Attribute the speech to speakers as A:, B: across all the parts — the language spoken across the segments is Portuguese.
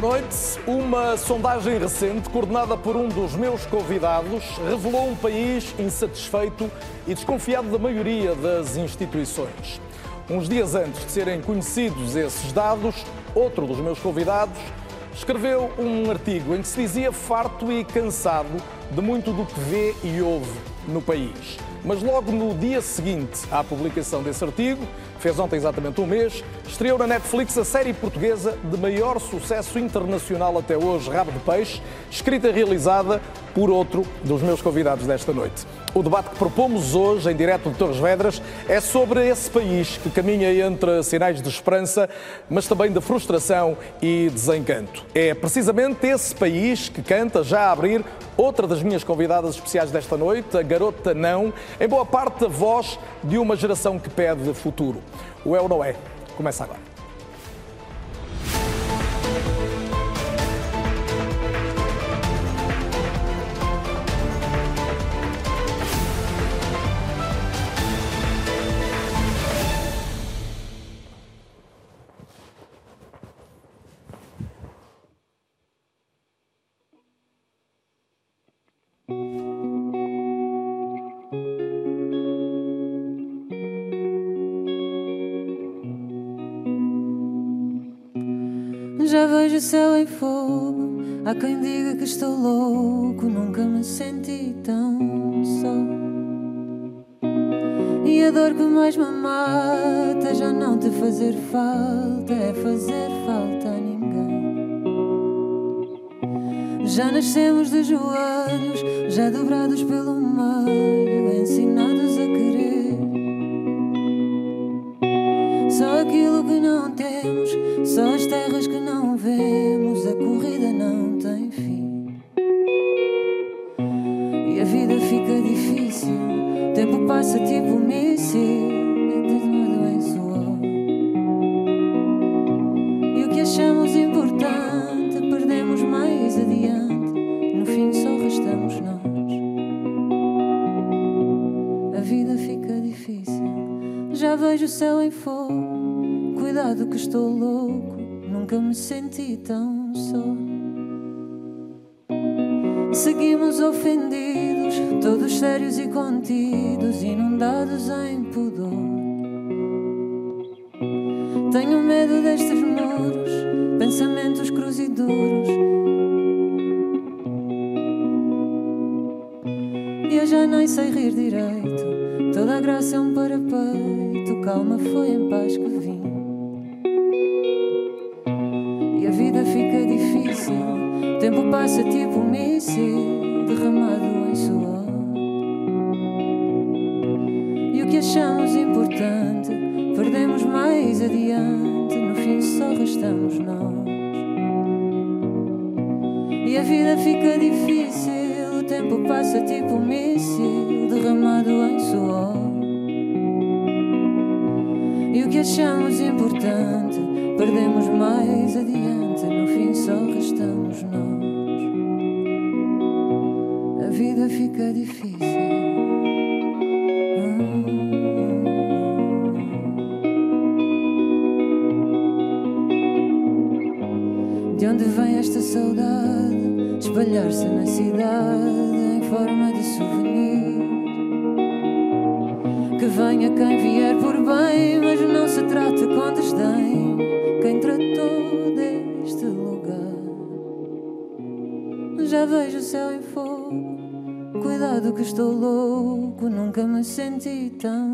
A: Boa noite. Uma sondagem recente, coordenada por um dos meus convidados, revelou um país insatisfeito e desconfiado da maioria das instituições. Uns dias antes de serem conhecidos esses dados, outro dos meus convidados escreveu um artigo em que se dizia farto e cansado de muito do que vê e ouve no país. Mas logo no dia seguinte à publicação desse artigo, fez ontem exatamente um mês, estreou na Netflix a série portuguesa de maior sucesso internacional até hoje, Rabo de Peixe, escrita e realizada por outro dos meus convidados desta noite. O debate que propomos hoje, em direto de Torres Vedras, é sobre esse país que caminha entre sinais de esperança, mas também de frustração e desencanto. É precisamente esse país que canta, já a abrir, outra das minhas convidadas especiais desta noite, a garota Não, em boa parte a voz de uma geração que pede futuro. O é ou não é? Começa agora.
B: O céu em fogo. Há quem diga que estou louco. Nunca me senti tão só. E a dor que mais me mata já não te fazer falta é fazer falta a ninguém. Já nascemos de joelhos, já dobrados pelo meio, ensinados nunca me senti tão só. Seguimos ofendidos, todos sérios e contidos, inundados em pudor. Tenho medo destes muros, pensamentos cruz e duros. E eu já nem sei rir direito, toda a graça é um parapeito, calma foi em paz que vim. Tempo passa tipo um míssil, derramado em suor. E o que achamos importante, perdemos mais adiante, no fim só restamos nós. E a vida fica difícil, o tempo passa tipo um míssil, derramado em suor. E o que achamos importante, perdemos mais adiante, no fim só restamos nós. Cuidado que estou louco, nunca me senti tão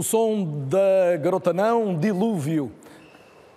B: O
A: som da Garota Não, Dilúvio.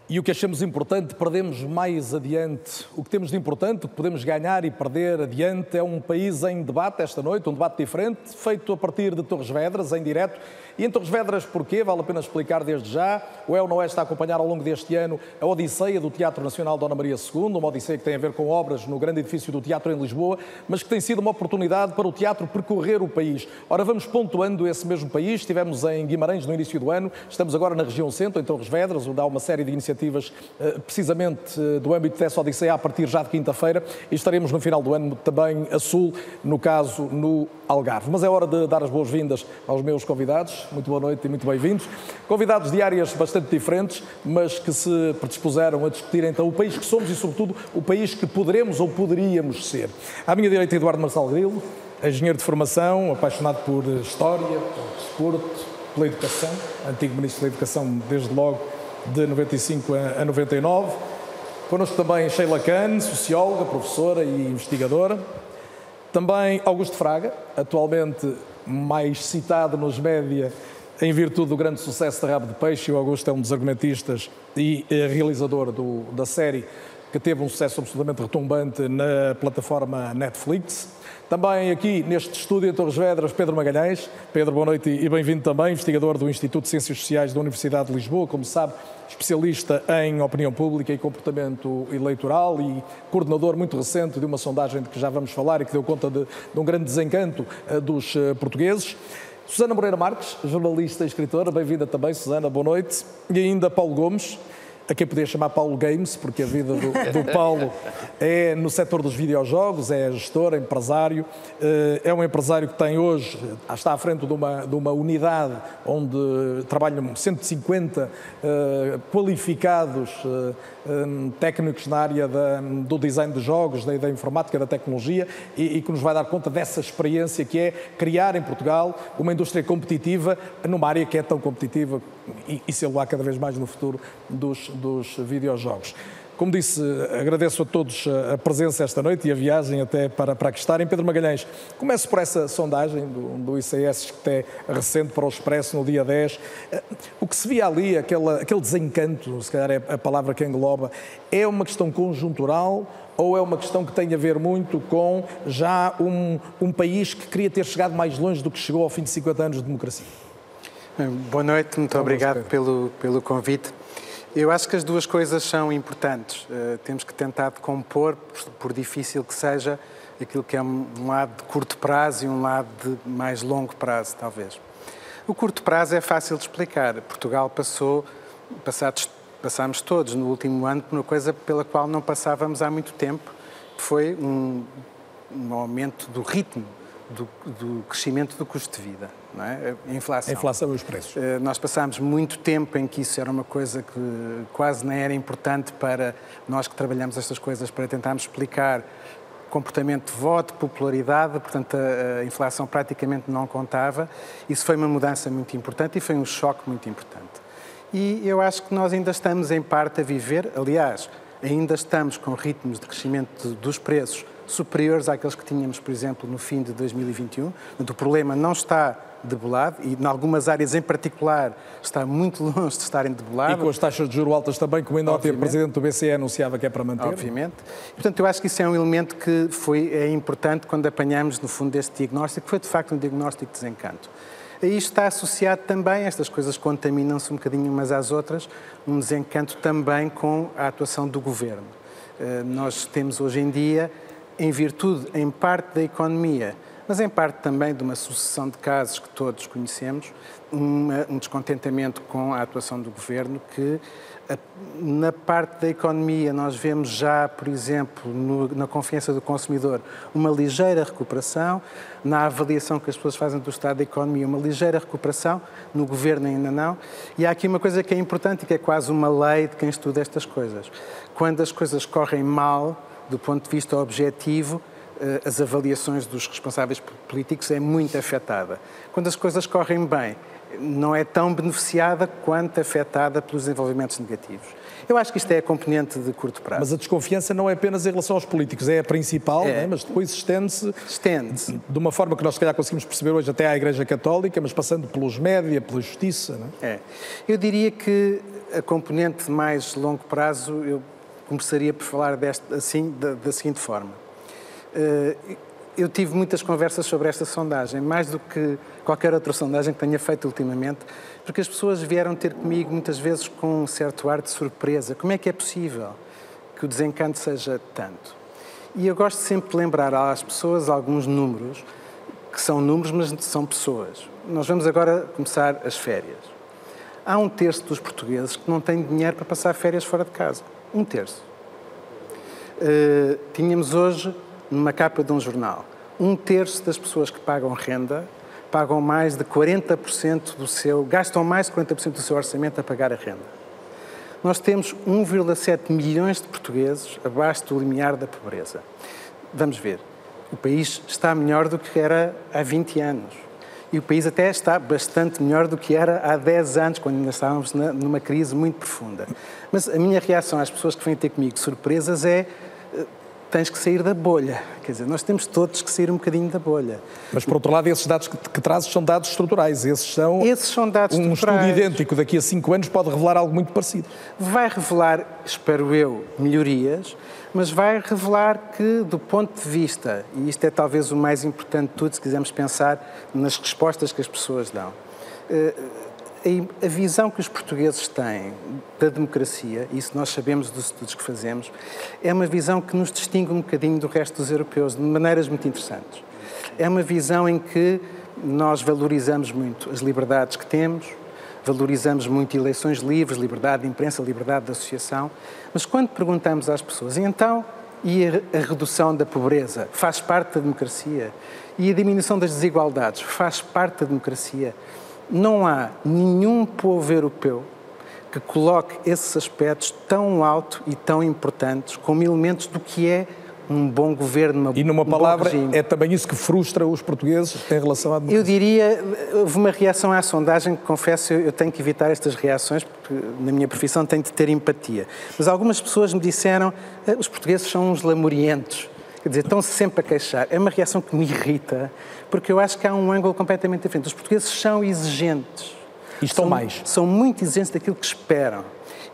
A: E o que achamos importante, perdemos mais adiante. O que temos de importante, o que podemos ganhar e perder adiante, é um país em debate esta noite, um debate diferente, feito a partir de Torres Vedras, em direto. E em Torres Vedras, porquê? Vale a pena explicar desde já. O El Noé está a acompanhar ao longo deste ano a Odisseia do Teatro Nacional Dona Maria II, uma Odisseia que tem a ver com obras no grande edifício do Teatro em Lisboa, mas que tem sido uma oportunidade para o teatro percorrer o país. Ora, vamos pontuando esse mesmo país. Estivemos em Guimarães no início do ano, estamos agora na região centro, em Torres Vedras, onde há uma série de iniciativas eh, precisamente eh, do âmbito dessa Odisseia a partir já de quinta-feira e estaremos no final do ano também a sul, no caso no Algarve. Mas é hora de dar as boas-vindas aos meus convidados. Muito boa noite e muito bem-vindos. Convidados de áreas bastante diferentes, mas que se predispuseram a discutir então o país que somos e, sobretudo, o país que poderemos ou poderíamos ser. À minha direita, Eduardo Marçal Grilo, engenheiro de formação, apaixonado por História, por desporto, pela educação, antigo Ministro da Educação desde logo, de 95 a 99. Connosco também Sheila Kahn, socióloga, professora e investigadora. Também Augusto Fraga, atualmente mais citado nos média em virtude do grande sucesso de Rabo de Peixe. O Augusto é um dos argumentistas e eh, realizador do, da série que teve um sucesso absolutamente retumbante na plataforma Netflix. Também aqui neste estúdio em Torres Vedras, Pedro Magalhães. Pedro, boa noite e bem-vindo também, investigador do Instituto de Ciências Sociais da Universidade de Lisboa, como sabe, especialista em opinião pública e comportamento eleitoral e coordenador muito recente de uma sondagem de que já vamos falar e que deu conta de, de um grande desencanto uh, dos uh, portugueses. Susana Moreira Marques, jornalista e escritora, bem-vinda também, Susana, boa noite. E ainda Paulo Gomes, a quem podia chamar Paulo Games, porque a vida do, do Paulo é no setor dos videojogos, é gestor, é empresário, eh, é um empresário que tem hoje, está à frente de uma, de uma unidade onde trabalham 150 uh, qualificados uh, um, técnicos na área da, do design de jogos, da, da informática, da tecnologia e, e, que nos vai dar conta dessa experiência que é criar em Portugal uma indústria competitiva numa área que é tão competitiva e, e se lá cada vez mais no futuro dos, dos videojogos. Como disse, agradeço a todos a presença esta noite e a viagem até para, para aqui estarem. Pedro Magalhães, começo por essa sondagem do, do ICS, que é recente para o Expresso, no dia 10. O que se via ali, aquela, aquele desencanto, se calhar é a palavra que engloba, é uma questão conjuntural ou é uma questão que tem a ver muito com já um, um país que queria ter chegado mais longe do que chegou ao fim de 50 anos de democracia?
C: Boa noite, muito obrigado pelo, pelo convite. Eu acho que as duas coisas são importantes. Uh, temos que tentar compor, por, por, difícil que seja, aquilo que é um, um lado de curto prazo e um lado de mais longo prazo, talvez. O curto prazo é fácil de explicar. Portugal passou, passados, passámos todos no último ano por uma coisa pela qual não passávamos há muito tempo, que foi um, um aumento do ritmo do, do crescimento do custo de vida. É?
A: A inflação. A inflação e os preços.
C: Eh, nós passámos muito tempo em que isso era uma coisa que quase nem era importante para nós que trabalhamos estas coisas, para tentarmos explicar comportamento de voto, popularidade, portanto a, a, inflação praticamente não contava. Isso foi uma mudança muito importante e foi um choque muito importante. E eu acho que nós ainda estamos em parte a viver, aliás, ainda estamos com ritmos de crescimento dos preços superiores àqueles que tínhamos, por exemplo, no fim de 2021. O problema não está debelado e, em algumas áreas em particular, está muito longe de estarem debelado.
A: E com as taxas de juros altas também, como ainda ontem o Presidente do BCE anunciava que é para manter.
C: Obviamente. Portanto, eu acho que isso é um elemento que foi, é importante quando apanhamos, no fundo, este diagnóstico, que foi de facto um diagnóstico de desencanto. Aí está associado também, estas coisas contaminam-se um bocadinho umas às outras, um desencanto também com a atuação do Governo. Eh, nós temos hoje em dia em virtude, em parte, da economia, mas em parte também de uma sucessão de casos que todos conhecemos, uma, um descontentamento com a atuação do governo que na parte da economia, nós vemos já, por exemplo, no, na confiança do consumidor, uma ligeira recuperação, na avaliação que as pessoas fazem do estado da economia, uma ligeira recuperação, no governo ainda não. E há aqui uma coisa que é importante e que é quase uma lei de quem estuda estas coisas. Quando as coisas correm mal, do ponto de vista objetivo, eh, as avaliações dos responsáveis políticos é muito afetada. Quando as coisas correm bem, não é tão beneficiada quanto afetada pelos desenvolvimentos negativos. Eu acho que isto é a componente de curto prazo.
A: Mas a desconfiança não é apenas em relação aos políticos, é a principal, é. Né? mas depois estende-se
C: estende
A: de uma forma que nós, se calhar, conseguimos perceber hoje até à Igreja Católica, mas passando pelos média, pela justiça.
C: É? é? Eu diria que a componente de mais longo prazo, eu começaria por falar deste, assim, da, da seguinte forma. Uh, eu tive muitas conversas sobre esta sondagem, mais do que qualquer outra sondagem que tenha feito ultimamente, porque as pessoas vieram ter comigo muitas vezes com um certo ar de surpresa. Como é que é possível que o desencanto seja tanto? E eu gosto sempre de lembrar às pessoas alguns números, que são números, mas são pessoas. Nós vamos agora começar as férias. Há um terço dos portugueses que não têm dinheiro para passar férias fora de casa. Um terço. Uh, tínhamos hoje numa capa de um jornal. Um terço das pessoas que pagam renda pagam mais de 40% do seu, gastam mais de 40% do seu orçamento a pagar a renda. Nós temos 1,7 milhões de portugueses abaixo do limiar da pobreza. Vamos ver, o país está melhor do que era há 20 anos. E o país até está bastante melhor do que era há 10 anos, quando ainda estávamos numa crise muito profunda. Mas a minha reação às pessoas que vêm ter comigo surpresas é tens que sair da bolha. Quer dizer, nós temos todos que sair um bocadinho da bolha.
A: Mas, por outro lado, esses dados que, que trazes são dados estruturais. Esses são,
C: esses são dados
A: um
C: estruturais.
A: estudo idêntico daqui a cinco anos pode revelar algo muito parecido.
C: Vai revelar, espero eu, melhorias, mas vai revelar que, do ponto de vista, e isto é talvez o mais importante de tudo, se quisermos pensar nas respostas que as pessoas dão, eh, a visão que os portugueses têm da democracia, isso nós sabemos dos estudos que fazemos, é uma visão que nos distingue um bocadinho do resto dos europeus, de maneiras muito interessantes. É uma visão em que nós valorizamos muito as liberdades que temos, valorizamos muito eleições livres, liberdade de imprensa, liberdade de associação, mas quando perguntamos às pessoas, então, e a, a redução da pobreza faz parte da democracia? E a diminuição das desigualdades faz parte da democracia? não há nenhum povo europeu que coloque esses aspectos tão alto e tão importantes como elementos do que é um bom governo, uma,
A: E numa
C: um
A: palavra, é também isso que frustra os portugueses em relação à democracia?
C: Eu diria, houve uma reação à sondagem que, confesso, eu tenho que evitar estas reações, porque na minha profissão tenho de ter empatia. Mas algumas pessoas me disseram, eh, os portugueses são uns lamurientos. Quer dizer, estão-se sempre a queixar. É uma reação que me irrita, porque eu acho que há um ângulo completamente diferente. Os portugueses são exigentes.
A: E estão
C: são,
A: mais.
C: São muito exigentes daquilo que esperam.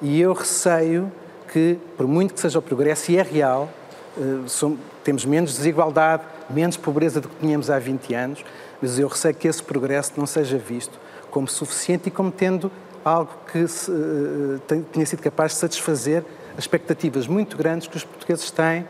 C: E eu receio que, por muito que seja o progresso, e é real, uh, temos menos desigualdade, menos pobreza do que tínhamos há 20 anos, mas eu receio que esse progresso não seja visto como suficiente e como tendo algo que se, uh, tenha sido capaz de satisfazer as expectativas muito grandes que os portugueses têm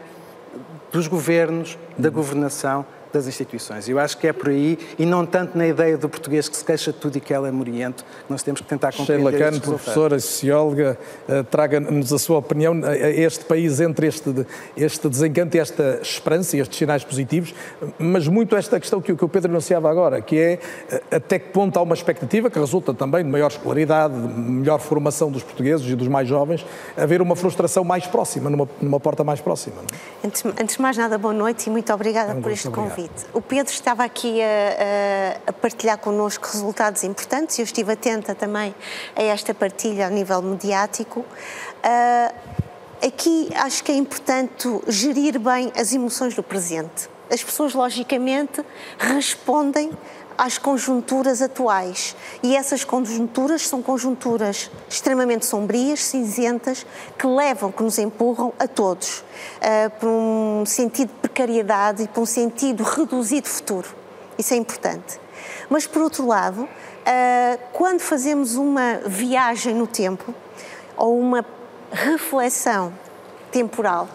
C: dos governos, da governação, das instituições. Eu acho que é por aí, e não tanto na ideia do português que se queixa de tudo e que ela é moriento, nós temos que tentar compreender
A: Sheila Cano, professora, socióloga, eh, traga-nos a sua opinião a este país entre este, este desencanto e esta esperança e estes sinais positivos, mas muito esta questão que, que o Pedro anunciava agora, que é eh, até que ponto há uma expectativa que resulta também de maior escolaridade, de melhor formação dos portugueses e dos mais jovens, haver uma frustração mais próxima, numa, numa porta mais próxima.
D: É? Antes, antes de mais nada, boa noite e muito obrigada por este convite O Pedro estava aqui a, a, partilhar connosco resultados importantes e eu estive atenta também a esta partilha a nível mediático. Uh, aqui acho que é importante gerir bem as emoções do presente. As pessoas, logicamente, respondem às conjunturas atuais. E essas conjunturas são conjunturas extremamente sombrias, cinzentas, que levam, que nos empurram a todos uh, para um sentido de precariedade e para um sentido reduzido futuro. Isso é importante. Mas, por outro lado, uh, quando fazemos uma viagem no tempo ou uma reflexão temporal,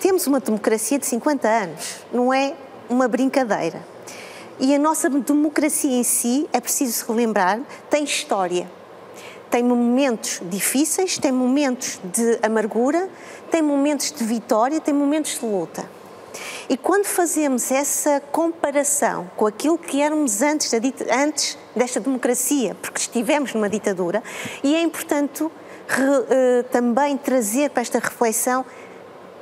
D: temos uma democracia de 50 anos, não é uma brincadeira. E a nossa democracia em si, é preciso relembrar, tem história. Tem momentos difíceis, tem momentos de amargura, tem momentos de vitória, tem momentos de luta. E quando fazemos essa comparação com aquilo que éramos antes, da, antes desta democracia, porque estivemos numa ditadura, e é importante re, uh, também trazer para esta reflexão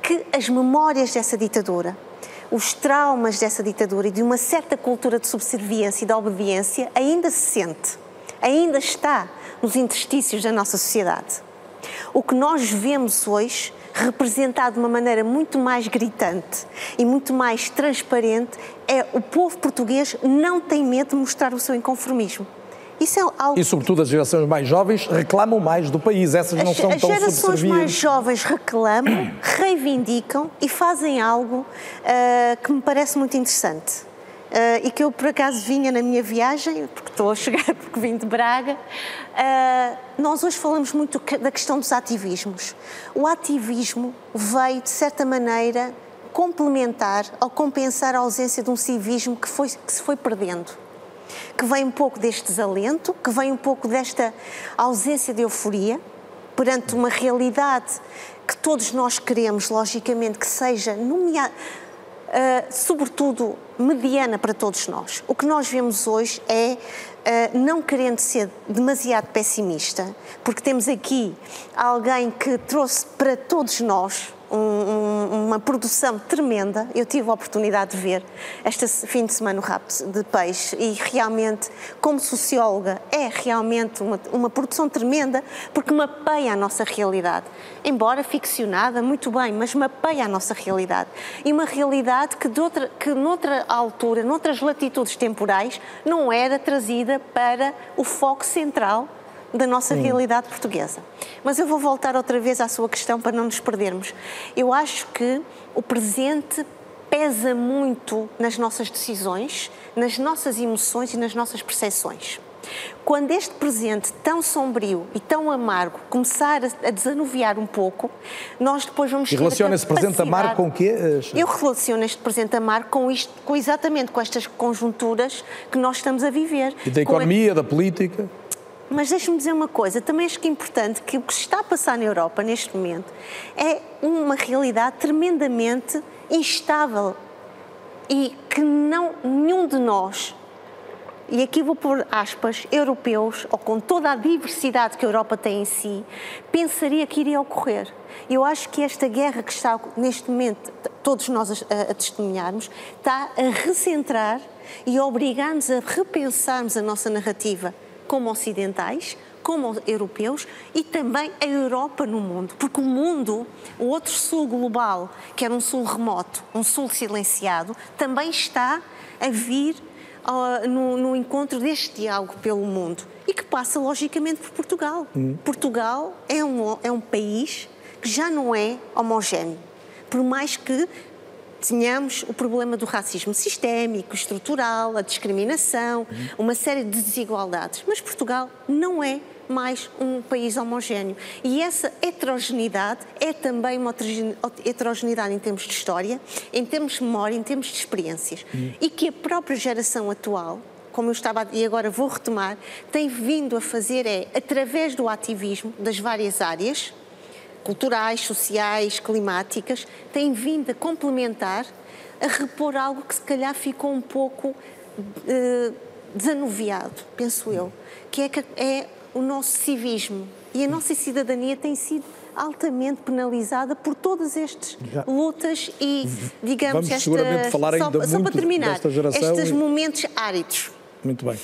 D: que as memórias dessa ditadura, os traumas dessa ditadura e de uma certa cultura de subserviência e de obediência ainda se sente, ainda está nos interstícios da nossa sociedade. O que nós vemos hoje representado de uma maneira muito mais gritante e muito mais transparente é o povo português não tem medo de mostrar o seu inconformismo.
A: Isso é algo... E, sobretudo, as gerações mais jovens reclamam mais do país. Essas não as, são tão
D: As gerações mais jovens reclamam, reivindicam e fazem algo uh, que me parece muito interessante. Uh, e que eu por acaso vinha na minha viagem, porque estou a chegar, porque vim de Braga. Uh, nós hoje falamos muito da questão dos ativismos. O ativismo veio, de certa maneira, complementar ou compensar a ausência de um civismo que, foi, que se foi perdendo. Que vem um pouco deste desalento, que vem um pouco desta ausência de euforia perante uma realidade que todos nós queremos, logicamente, que seja nomeada uh, sobretudo mediana para todos nós. O que nós vemos hoje é, uh, não querendo ser demasiado pessimista, porque temos aqui alguém que trouxe para todos nós um, um, uma produção tremenda. Eu tive a oportunidade de ver este fim de semana o rap de peixe e realmente, como socióloga, é realmente uma, uma produção tremenda porque mapeia a nossa realidade. Embora ficcionada, muito bem, mas mapeia a nossa realidade. E uma realidade que, de outra, que noutra altura, noutras latitudes temporais, não era trazida para o foco central da nossa Sim. realidade portuguesa. Mas eu vou voltar outra vez à sua questão para não nos perdermos. Eu acho que o presente pesa muito nas nossas decisões, nas nossas emoções e nas nossas percepções. Quando este presente tão sombrio e tão amargo começar a desanuviar um pouco, nós depois vamos
A: e relaciona esse presente amargo com o quê?
D: Eu relaciono este presente amargo com isto, com exatamente com estas conjunturas que nós estamos a viver.
A: E da economia, a... da política?
D: Mas deixe-me dizer uma coisa, também acho que é importante que o que se está a passar na Europa neste momento é uma realidade tremendamente instável e que não nenhum de nós e aqui vou pôr aspas, europeus, ou com toda a diversidade que a Europa tem em si, pensaria que iria ocorrer. Eu acho que esta guerra que está neste momento, todos nós a, a testemunharmos, está a recentrar e a obrigar-nos a repensarmos a nossa narrativa como ocidentais, como europeus e também a Europa no mundo, porque o mundo, o outro sul global, que era um sul remoto, um sul silenciado, também está a vir uh, no, no, encontro deste diálogo pelo mundo e que passa logicamente por Portugal. Hum. Portugal é um, é um país que já não é homogéneo, por mais que tenhamos o problema do racismo sistémico, estrutural, a discriminação, uma série de desigualdades. Mas Portugal não é mais um país homogéneo. E essa heterogeneidade é também uma heterogeneidade em termos de história, em termos de memória, em termos de experiências. Uhum. E que a própria geração atual, como eu estava e agora vou retomar, tem vindo a fazer é, através do ativismo das várias áreas, culturais, sociais, climáticas, têm vindo a complementar, a repor algo que se calhar ficou um pouco eh, desanuviado, penso eu, que é, que é o nosso civismo. E a nossa cidadania tem sido altamente penalizada por todas estas lutas e, digamos,
A: Vamos esta, falar ainda
D: só, só para terminar, estes momentos áridos.
A: Muito bem.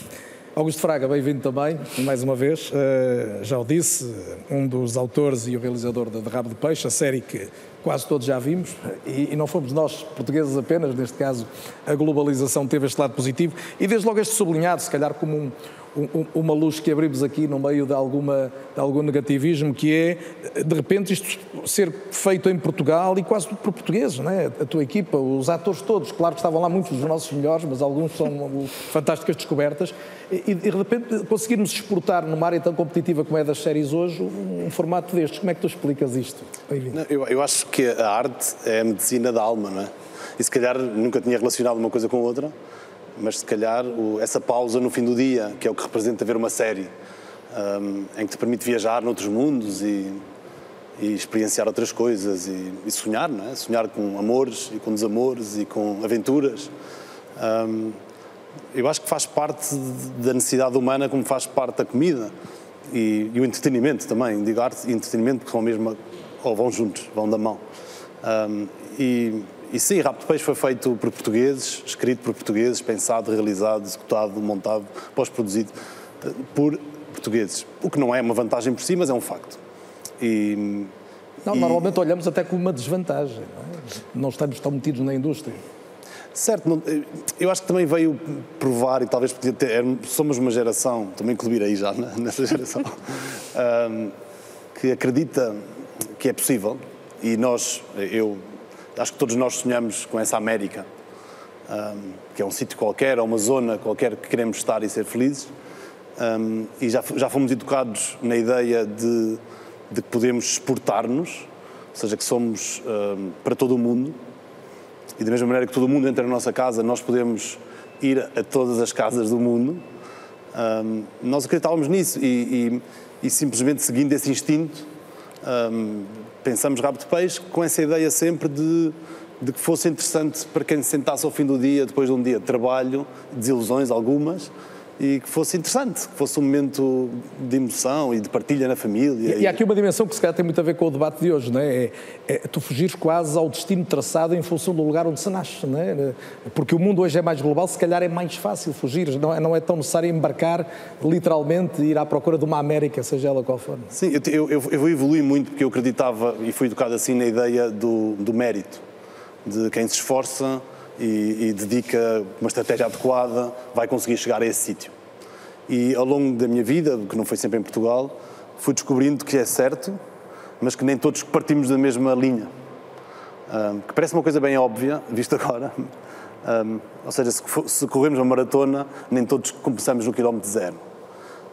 A: Augusto Fraga, bem-vindo também, mais uma vez. Uh, já o disse, um dos autores e o realizador de Rabo de Peixe, a série que quase todos já vimos, e, e, não fomos nós, portugueses apenas, neste caso, a globalização teve este lado positivo, e desde logo este sublinhado, se calhar como um, um, uma luz que abrimos aqui no meio de, alguma, de algum negativismo, que é, de repente, isto ser feito em Portugal e quase por portugueses, não é? A tua equipa, os atores todos, claro que estavam lá muitos dos nossos melhores, mas alguns são fantásticas descobertas, e, de repente conseguirmos exportar numa área tão competitiva como é das séries hoje, um, formato destes. Como é que tu explicas isto?
E: Eu, eu acho que a arte é a medicina da alma, não é? E se calhar nunca tinha relacionado uma coisa com outra, mas se calhar o, essa pausa no fim do dia, que é o que representa ver uma série, um, em que te permite viajar noutros mundos e, e experienciar outras coisas e, e, sonhar, não é? Sonhar com amores e com desamores e com aventuras. Um, eu acho que faz parte da necessidade humana como faz parte da comida e, e o entretenimento também. Digo arte e entretenimento porque são mesmo ou vão juntos, vão da mão. Um, e e sim, Rapto Peixe foi feito por portugueses, escrito por portugueses, pensado, realizado, executado, montado, pós-produzido eh, por portugueses. O que não é uma vantagem por si, mas é um facto.
A: E, não, e... Normalmente olhamos até como uma desvantagem. Não, é? não estamos tão metidos na indústria.
E: Certo, não, eu acho que também veio provar, e talvez podia ter, somos uma geração, também aí já nessa geração, um, que acredita que é possível, e nós, eu acho que todos nós sonhamos com essa América, um, que é um sítio qualquer, ou uma zona qualquer que queremos estar e ser felizes, um, e já, já fomos educados na ideia de, de que podemos exportar-nos, ou seja, que somos para todo o mundo, e da mesma maneira que todo mundo entra na nossa casa, nós podemos ir a todas as casas do mundo. Um, nós acreditávamos nisso e, e, e, simplesmente seguindo esse instinto, um, pensamos rabo de peixe com essa ideia sempre de, de que fosse interessante para quem se sentasse ao fim do dia, depois de um dia de trabalho, desilusões algumas, e que fosse interessante, que fosse um momento de emoção e de partilha na família.
A: E, e há aqui uma dimensão que se calhar tem muito a ver com o debate de hoje, não é? é, é tu fugires quase ao destino traçado em função do lugar onde se nasce, não é? Porque o mundo hoje é mais global, se calhar é mais fácil fugir, não é, não é tão necessário embarcar literalmente e ir à procura de uma América, seja ela qual for.
E: Sim, eu, eu, eu evolui muito porque eu acreditava e fui educado assim na ideia do, do mérito, de quem se esforça e, e dedica uma estratégia adequada, vai conseguir chegar a esse sítio. E ao longo da minha vida, que não foi sempre em Portugal, fui descobrindo que é certo, mas que nem todos partimos da mesma linha. Um, que parece uma coisa bem óbvia, visto agora. Um, ou seja, se, se, corremos uma maratona, nem todos começamos no quilómetro zero.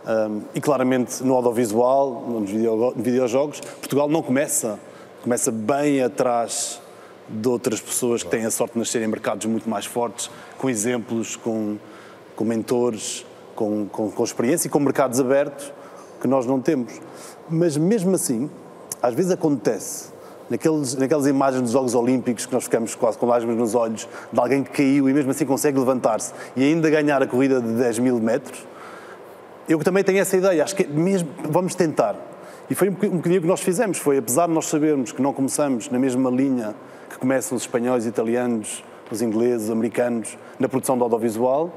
E: Um, e claramente no audiovisual, nos videojogos, Portugal não começa, começa bem atrás de outras pessoas que têm a sorte de nascer em mercados muito mais fortes, com exemplos, com, com mentores, com, com, com experiência e com mercados abertos que nós não temos. Mas mesmo assim, às vezes acontece naqueles, naquelas imagens dos Jogos Olímpicos que nós ficamos quase com lágrimas nos olhos de alguém que caiu e mesmo assim consegue levantar-se e ainda ganhar a corrida de 10 mil metros. Eu também tenho essa ideia, acho que mesmo vamos tentar. E foi um bocadinho o que nós fizemos, foi apesar de nós sabermos que não começamos na mesma linha que começam os espanhóis, italianos, os ingleses, os americanos, na produção do audiovisual.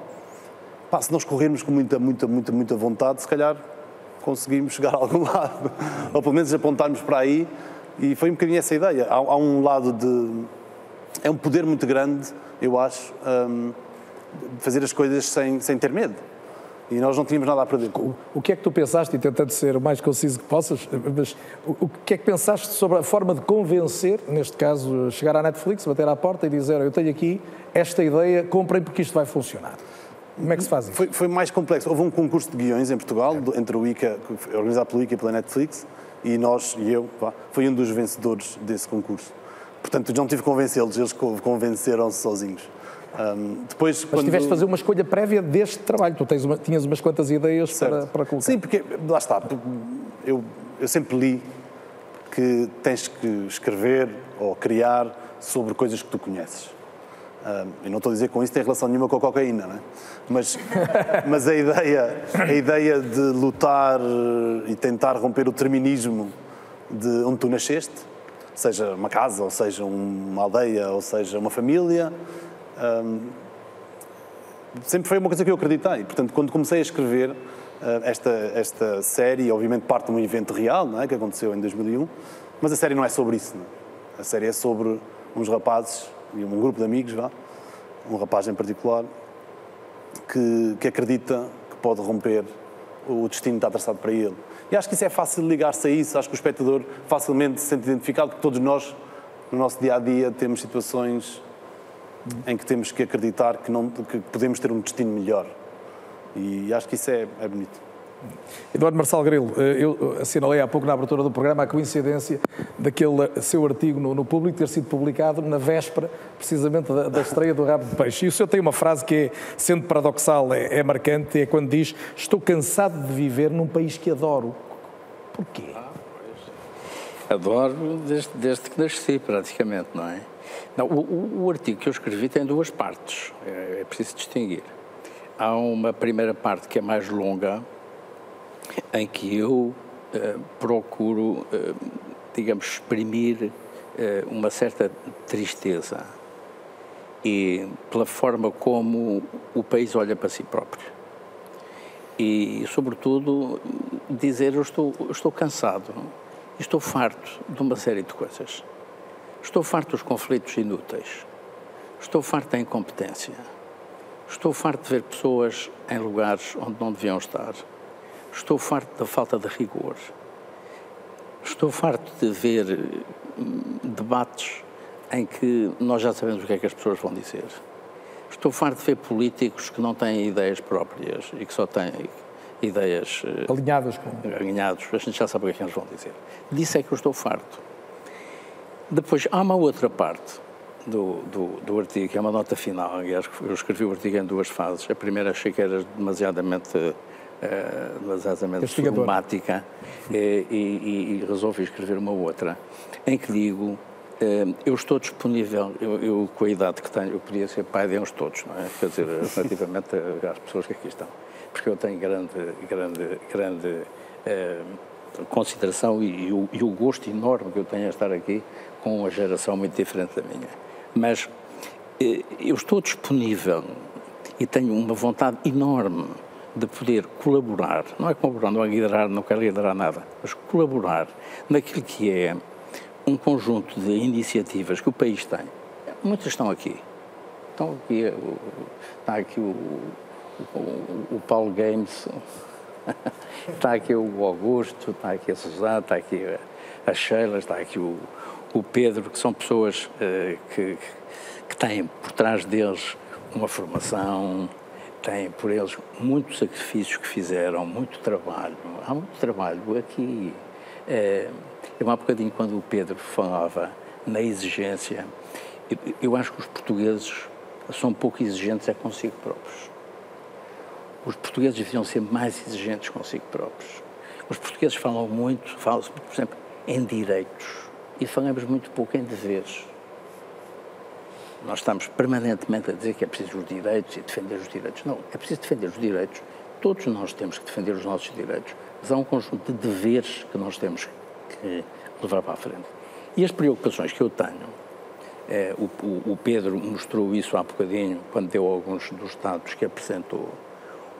E: Pá, se nós corrermos com muita, muita, muita, muita vontade, se calhar conseguimos chegar a algum lado, ou pelo menos apontarmos para aí. E foi um bocadinho essa ideia. Há, há um lado de. É um poder muito grande, eu acho, um, fazer as coisas sem, sem ter medo. E nós não tínhamos nada a perder.
A: O, o que é que tu pensaste, e tentando ser o mais conciso que possas, mas o, o, que é que pensaste sobre a forma de convencer, neste caso, chegar à Netflix, bater à porta e dizer: Eu tenho aqui esta ideia, comprem porque isto vai funcionar? Como é que se faz isso?
E: Foi, foi mais complexo. Houve um concurso de guiões em Portugal, é. entre o ICA, organizado pelo ICA e pela Netflix, e nós, e eu, pá, fui um dos vencedores desse concurso. Portanto, não tive que convencê-los, eles convenceram-se sozinhos. Um,
A: depois, Mas quando... tiveste de fazer uma escolha prévia deste trabalho, tu tens uma, tinhas umas quantas ideias para, para colocar.
E: Sim, porque, lá está, eu, eu sempre li que tens que escrever ou criar sobre coisas que tu conheces. Um, eu não estou a dizer com isso tem relação nenhuma com a cocaína, não é? mas, mas a, ideia, a ideia de lutar e tentar romper o determinismo de onde tu nasceste, seja uma casa, ou seja uma aldeia, ou seja uma família, um, sempre foi uma coisa que eu acreditei. Portanto, quando comecei a escrever uh, esta, esta série, obviamente parte de um evento real, não é? que aconteceu em 2001, mas a série não é sobre isso. É? A série é sobre uns rapazes e um grupo de amigos, vá, um rapaz em particular, que, que acredita que pode romper o destino que está traçado para ele. E acho que isso é fácil ligar-se a isso, acho que o espectador facilmente se sente identificado, porque todos nós, no nosso dia a dia, temos situações em que temos que acreditar que, não, que podemos ter um destino melhor. E acho que isso é, é bonito.
A: Eduardo Marçal Grilo, eh, eu assinalei há pouco na abertura do programa a coincidência daquele seu artigo no, no Público ter sido publicado na véspera, precisamente, da, da, estreia do Rabo de Peixe. E o senhor tem uma frase que, é, sendo paradoxal, é, é marcante, é quando diz estou cansado de viver num país que adoro. Porquê?
F: Adoro desde, desde que nasci, praticamente, não é? Não, o, o, artigo que eu escrevi tem duas partes, é, é preciso distinguir. Há uma primeira parte que é mais longa, em que eu uh, procuro, uh, digamos, exprimir uh, uma certa tristeza e pela forma como o país olha para si próprio. E, sobretudo, dizer eu estou, estou cansado, estou farto de uma série de coisas. Estou farto dos conflitos inúteis. Estou farto da incompetência. Estou farto de ver pessoas em lugares onde não deviam estar. Estou farto da falta de rigor. Estou farto de ver hum, debates em que nós já sabemos o que é que as pessoas vão dizer. Estou farto de ver políticos que não têm ideias próprias e que só têm ideias
A: eh, alinhadas com.
F: Alinhados, a gente já sabe o que é que eles vão dizer. Disso é que eu estou farto. Depois, há uma outra parte do, do, do artigo, que é uma nota final. Aliás, eu escrevi o artigo em duas fases. A primeira achei que era demasiadamente, uh, demasiadamente problemática e, e, e resolvi escrever uma outra, em que digo eu estou disponível, eu, eu, com a idade que tenho, eu podia ser pai de uns todos, não é? Quer dizer, relativamente às pessoas que aqui estão. Porque eu tenho grande, grande, grande eh, consideração e, e, o, e, o, gosto enorme que eu tenho a estar aqui com uma geração muito diferente da minha. Mas eh, eu estou disponível e tenho uma vontade enorme de poder colaborar, não é colaborar, não é liderar, não quero liderar nada, mas colaborar naquilo que é um conjunto de iniciativas que o país tem. Muitas estão aqui. Estão aqui, está aqui o, o, o Paulo Games, está aqui o Augusto, está aqui a Suzana, está aqui a Sheila, está aqui o, o Pedro, que são pessoas uh, que, que têm por trás deles uma formação, têm por eles muitos sacrifícios que fizeram, muito trabalho. Há muito trabalho aqui. Uh, eu há bocadinho, quando o Pedro falava na exigência, eu, eu acho que os portugueses são pouco exigentes é consigo próprios. Os portugueses deviam ser mais exigentes consigo próprios. Os portugueses falam muito, falam-se, por exemplo, em direitos e falamos muito pouco em deveres. Nós estamos permanentemente a dizer que é preciso os direitos e defender os direitos. Não, é preciso defender os direitos. Todos nós temos que defender os nossos direitos, mas há um conjunto de deveres que nós temos que levar para a frente. E as preocupações que eu tenho, é, o, o, Pedro mostrou isso há bocadinho, quando deu alguns dos dados que apresentou.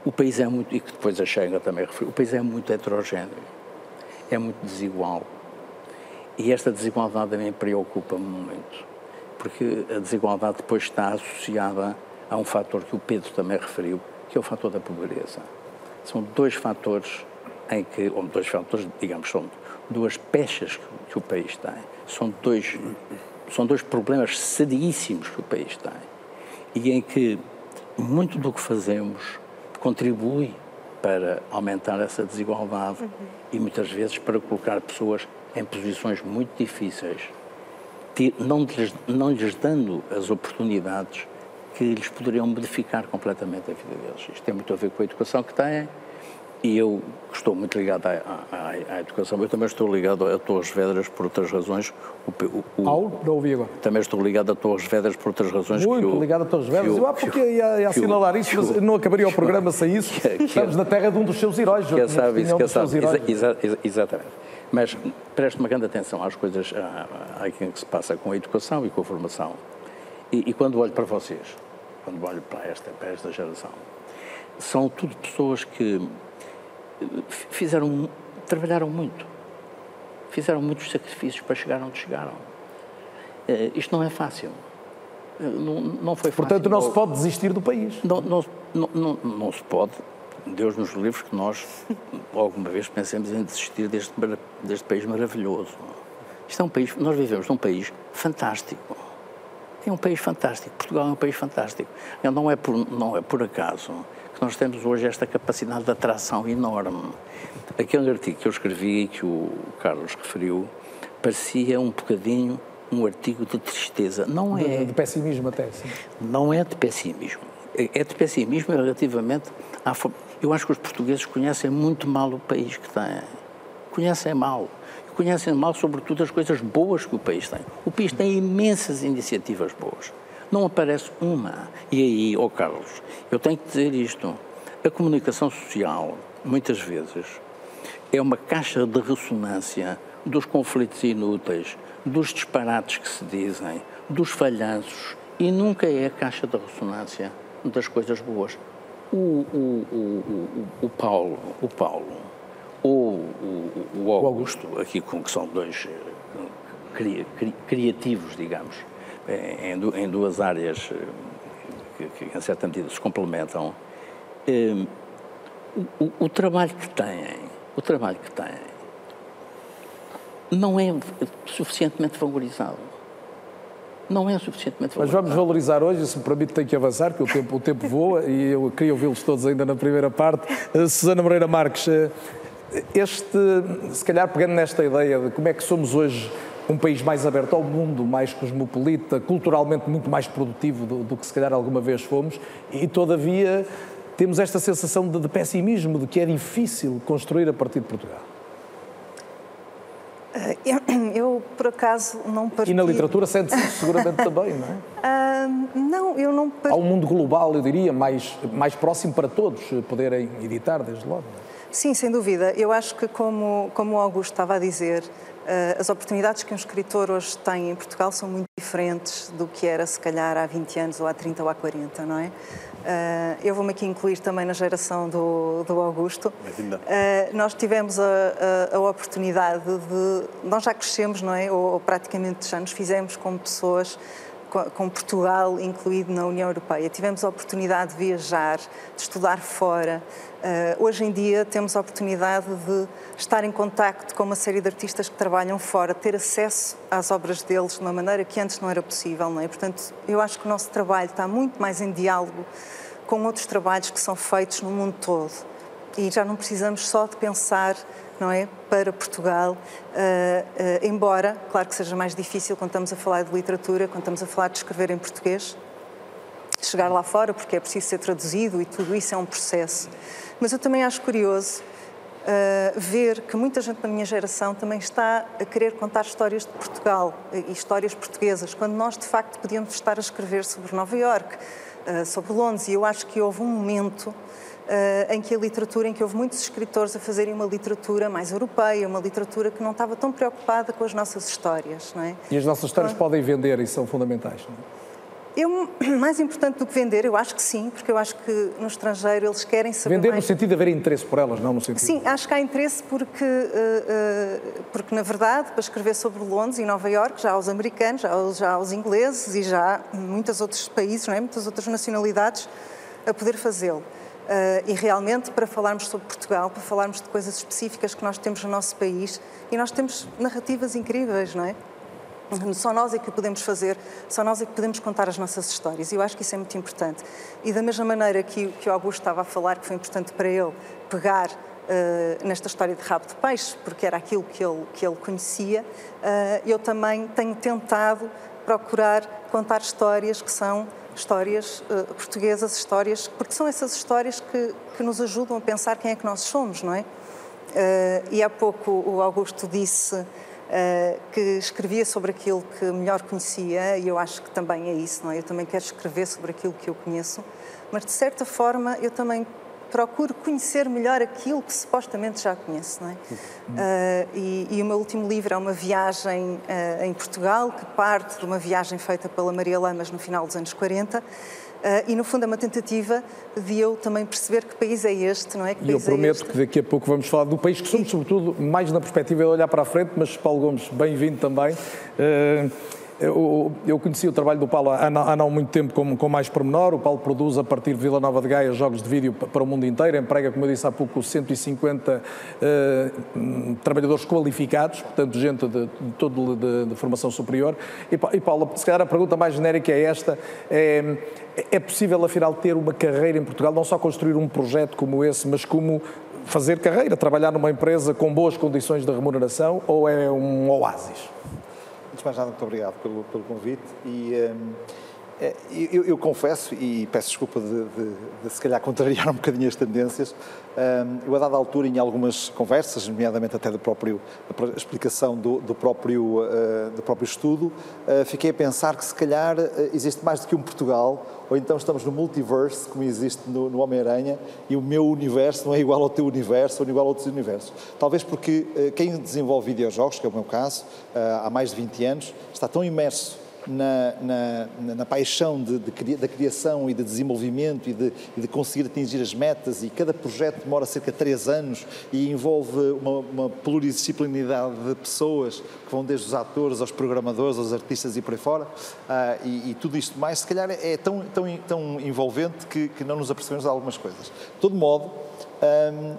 F: O país é muito, e que depois a Schengen também referiu, o país é muito heterogéneo, é muito desigual. E esta desigualdade a mim preocupa-me muito, porque a desigualdade depois está associada a um fator que o Pedro também referiu, que é o fator da pobreza. São dois fatores em que, ou dois fatores, digamos, são duas pechas que o país tem. São dois, são dois problemas seríssimos que o país tem. E em que muito do que fazemos contribui para aumentar essa desigualdade uhum. e muitas vezes para colocar pessoas em posições muito difíceis, não lhes, não lhes dando as oportunidades que lhes poderiam modificar completamente a vida deles. Isto tem muito a ver com a educação que têm, e eu estou muito ligado à, à, à, educação. Eu também estou ligado a Torres Vedras por outras razões.
A: O, o, o, Ao? Não ouvi agora.
F: Também estou ligado a Torres Vedras por outras razões.
A: Muito
F: o,
A: ligado a Torres Vedras. Eu, ah, porque ia, ia assinalar isso, mas não acabaria o programa sem isso. Que, que, Estamos na terra de um dos seus heróis.
F: Que sabe isso, que sabe. Exa, exa, exa, exatamente. Mas preste uma grande atenção às coisas, àquilo que se passa com a educação e com a formação. E, e quando olho para vocês, quando olho para esta, para esta geração, são tudo pessoas que fizeram, trabalharam muito. Fizeram muitos sacrifícios para chegar onde chegaram. Uh, isto não é fácil. Uh, não, não foi fácil.
A: Portanto, não se pode desistir do país.
F: Não, não, não, não, não se pode. Deus nos livre que nós alguma vez pensemos em desistir deste, deste país maravilhoso. Isto é um país, nós vivemos num país fantástico. É um país fantástico. Portugal é um país fantástico. Não é por, não é por acaso que nós temos hoje esta capacidade de atração enorme. Aquele artigo que eu escrevi e que o Carlos referiu parecia um bocadinho um artigo de tristeza. Não é.
A: De, de pessimismo até, sim.
F: Não é de pessimismo. É, é de pessimismo relativamente à. Eu acho que os portugueses conhecem muito mal o país que têm. Conhecem mal. Conhecem mal, sobretudo, as coisas boas que o país tem. O país tem imensas iniciativas boas. Não aparece uma. E aí, ó oh Carlos, eu tenho que dizer isto. A comunicação social, muitas vezes, é uma caixa de ressonância dos conflitos inúteis, dos disparates que se dizem, dos falhanços e nunca é a caixa de ressonância das coisas boas. O, o, o, o Paulo, o Paulo ou o, Augusto, aqui com que são dois eh, cri, cri, criativos, digamos, em, em, duas áreas eh, que, que, em certa medida se complementam, eh, o, o, trabalho que têm, o trabalho que têm, não é suficientemente valorizado não é suficientemente valorizado.
A: Mas vamos valorizar hoje, se me permite, tem que avançar, que o tempo, o tempo voa e eu queria ouvi-los todos ainda na primeira parte. Uh, Susana Moreira Marques, uh, este, se calhar pegando nesta ideia de como é que somos hoje um país mais aberto ao mundo, mais cosmopolita, culturalmente muito mais produtivo do, do que se calhar alguma vez fomos, e todavia temos esta sensação de, de pessimismo, de que é difícil construir a partir de Portugal.
G: Eh, eu, eu, por acaso, não partilho...
A: E na literatura sente-se seguramente também, não é?
G: Uh, não, eu não partilho...
A: Há um mundo global, eu diria, mais, mais próximo para todos poderem editar, desde logo.
G: Sim, sem dúvida. Eu acho que, como, como o Augusto estava a dizer, as oportunidades que um escritor hoje tem em Portugal são muito diferentes do que era, se calhar, há 20 anos, ou há 30 ou há 40, não é? Uh, eu vou-me aqui incluir também na geração do, do Augusto. Uh, nós tivemos a, a, a, oportunidade de. Nós já crescemos, não é? Ou, ou praticamente já nos fizemos como pessoas com Portugal incluído na União Europeia. Tivemos a oportunidade de viajar, de estudar fora. Uh, hoje em dia temos a oportunidade de estar em contacto com uma série de artistas que trabalham fora, ter acesso às obras deles de uma maneira que antes não era possível, não é? Portanto, eu acho que o nosso trabalho está muito mais em diálogo com outros trabalhos que são feitos no mundo todo. E já não precisamos só de pensar não é, para Portugal, uh, uh, embora, claro que seja mais difícil quando estamos a falar de literatura, quando estamos a falar de escrever em português, chegar lá fora, porque é preciso ser traduzido e tudo isso é um processo. Mas eu também acho curioso uh, ver que muita gente da minha geração também está a querer contar histórias de Portugal e histórias portuguesas, quando nós de facto podíamos estar a escrever sobre Nova Iorque, sobre Londres, e eu acho que houve um momento Uh, em que a literatura, em que houve muitos escritores a fazerem uma literatura mais europeia, uma literatura que não estava tão preocupada com as nossas histórias, não é?
A: E as nossas histórias então, podem vender e são fundamentais, não é?
G: Eu, mais importante do que vender, eu acho que sim, porque eu acho que no estrangeiro eles querem saber
A: Vender
G: mais...
A: no sentido de haver interesse por elas, não no sentido...
G: Sim, acho que há interesse porque, uh, uh, porque na verdade, para escrever sobre Londres e Nova Iorque, já há os americanos, já há, já há os ingleses e já há muitos outros países, não é? muitas outras nacionalidades a poder fazê-lo. Uh, e realmente, para falarmos sobre Portugal, para falarmos de coisas específicas que nós temos no nosso país, e nós temos narrativas incríveis, não é? Só nós é que o podemos fazer, só nós é que podemos contar as nossas histórias. E eu acho que isso é muito importante. E da mesma maneira que, que o Augusto estava a falar, que foi importante para ele pegar uh, nesta história de rabo de peixe, porque era aquilo que ele, que ele conhecia, uh, eu também tenho tentado procurar contar histórias que são histórias uh, portuguesas, histórias, porque são essas histórias que, que nos ajudam a pensar quem é que nós somos, não é? Uh, e há pouco o Augusto disse uh, que escrevia sobre aquilo que melhor conhecia, e eu acho que também é isso, não é? Eu também quero escrever sobre aquilo que eu conheço, mas de certa forma eu também procuro conhecer melhor aquilo que supostamente já conheço. Não é? Uh, e, e, o meu último livro é uma viagem uh, em Portugal, que parte de uma viagem feita pela Maria Lamas no final dos anos 40. Uh, ah, e no fundo é uma tentativa de eu também perceber que país é este, não é? Que
A: e eu
G: é
A: prometo
G: é
A: que daqui a pouco vamos falar do país que somos, sobretudo, mais na perspectiva de olhar para a frente, mas Paulo Gomes, bem-vindo também. Uh, eu, eu conheci o trabalho do Paulo há, há não muito tempo com, com mais pormenor. O Paulo produz a partir de Vila Nova de Gaia jogos de vídeo para o mundo inteiro, emprega, como eu disse há pouco, 150 uh, eh, trabalhadores qualificados, portanto, gente de, de todo de, de, formação superior. E, e Paulo, se calhar a pergunta mais genérica é esta: é, é possível, afinal, ter uma carreira em Portugal, não só construir um projeto como esse, mas como fazer carreira, trabalhar numa empresa com boas condições de remuneração, ou é um oásis?
H: Antes de mais nada, muito obrigado pelo, pelo convite e um, é, eu, eu, confesso, e peço desculpa de, de, de, se calhar contrariar um bocadinho as tendências, um, eu a dada altura em algumas conversas, nomeadamente até da própria explicação do, do próprio, uh, do próprio estudo, uh, fiquei a pensar que se calhar uh, existe mais do que um Portugal, ou então estamos no multiverse, como existe no, no Homem-Aranha, e o meu universo não é igual ao teu universo, ou igual a outros universos. Talvez porque quem desenvolve videojogos, que é o meu caso, há mais de 20 anos, está tão imerso na, na, na paixão de, de, da criação e de desenvolvimento e de, e de, conseguir atingir as metas e cada projeto demora cerca de três anos e envolve uma, uma pluridisciplinaridade de pessoas que vão desde os atores aos programadores, aos artistas e por aí fora uh, e, e, tudo isto mais, se calhar é tão, tão, tão envolvente que, que não nos apercebemos de algumas coisas. De todo modo, um,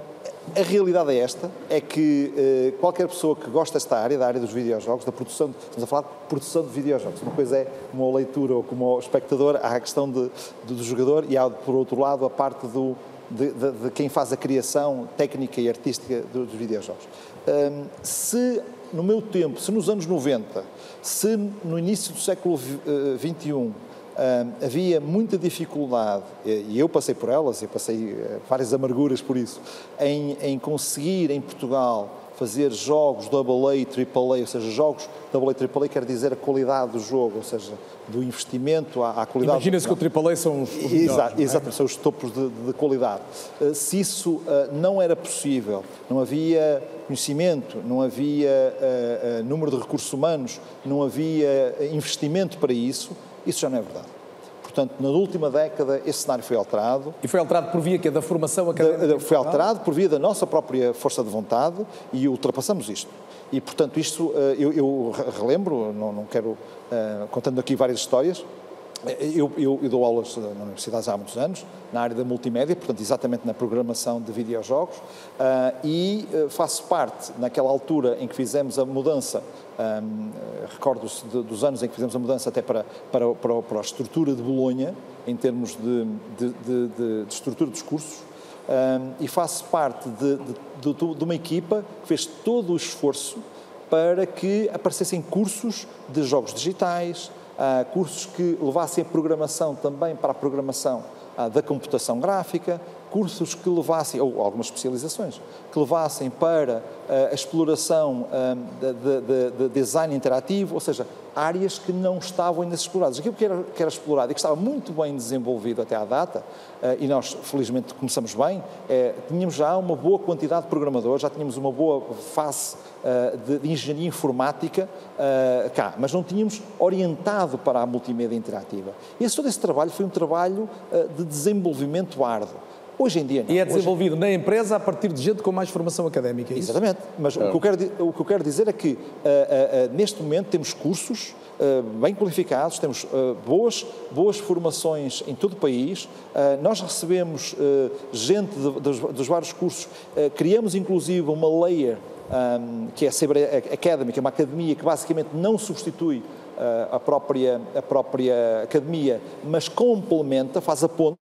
H: a realidade é esta, é que uh, qualquer pessoa que gosta desta área, da área dos videojogos, da produção, estamos a falar de produção de videojogos, uma coisa é como leitura ou como espectador, há a questão de, de, do jogador e há, por outro lado, a parte do, de, de, de, quem faz a criação técnica e artística dos videojogos. Um, se no meu tempo, se nos anos 90, se no início do século XXI uh, Uh, havia muita dificuldade, e eu passei por elas, eu passei uh, várias amarguras por isso, em, em conseguir em Portugal fazer jogos AA, AAA, ou seja, jogos AA, AAA quer dizer a qualidade do jogo, ou seja, do investimento à, à qualidade.
A: Imagina-se que o AAA são os, os
H: Exato, é? exatamente, são os topos de, de qualidade. Uh, se isso uh, não era possível, não havia conhecimento, não havia uh, número de recursos humanos, não havia investimento para isso, isso já não é verdade. Portanto, na última década, esse cenário foi alterado.
A: E foi alterado por via que da formação académica?
H: Da, foi alterado por via da nossa própria força de vontade e ultrapassamos isto. E, portanto, isto eh, eu, eu relembro, não, não quero, uh, contando aqui várias histórias, eu, eu, eu, dou aulas na universidade há muitos anos, na área da multimédia, portanto, exatamente na programação de videojogos, uh, e uh, faço parte, naquela altura em que fizemos a mudança, um, recordo-se dos anos em que fizemos a mudança até para, para, para, para a estrutura de Bolonha, em termos de, de, de, de estrutura dos cursos, um, e faço parte de uma equipa que fez todo o esforço para que aparecessem cursos de jogos digitais, cursos que levassem a programação também para a programação da computação gráfica, cursos que levassem, ou algumas especializações, que levassem para a exploração de, de, de, design interativo, ou seja, áreas que não estavam ainda exploradas. Aquilo que era, que era explorado e que estava muito bem desenvolvido até à data, e nós felizmente começamos bem, é, tínhamos já uma boa quantidade de programadores, já tínhamos uma boa face de, de, engenharia informática uh, cá, mas não tínhamos orientado para a multimédia interativa. Esse, todo esse trabalho foi um trabalho de desenvolvimento árduo. Hoje em dia não.
A: E é desenvolvido Hoje... na empresa a partir de gente com mais formação académica, é
H: isso? Exatamente. Mas o, que eu quero, o que eu quero dizer é que uh, uh, uh, neste momento temos cursos bem qualificados, temos boas, boas formações em todo o país, nós recebemos gente de, dos, dos, vários cursos, criamos inclusive uma layer um, que é a Cyber Academy, que é uma academia que basicamente não substitui a, própria, a própria academia, mas complementa, faz a ponte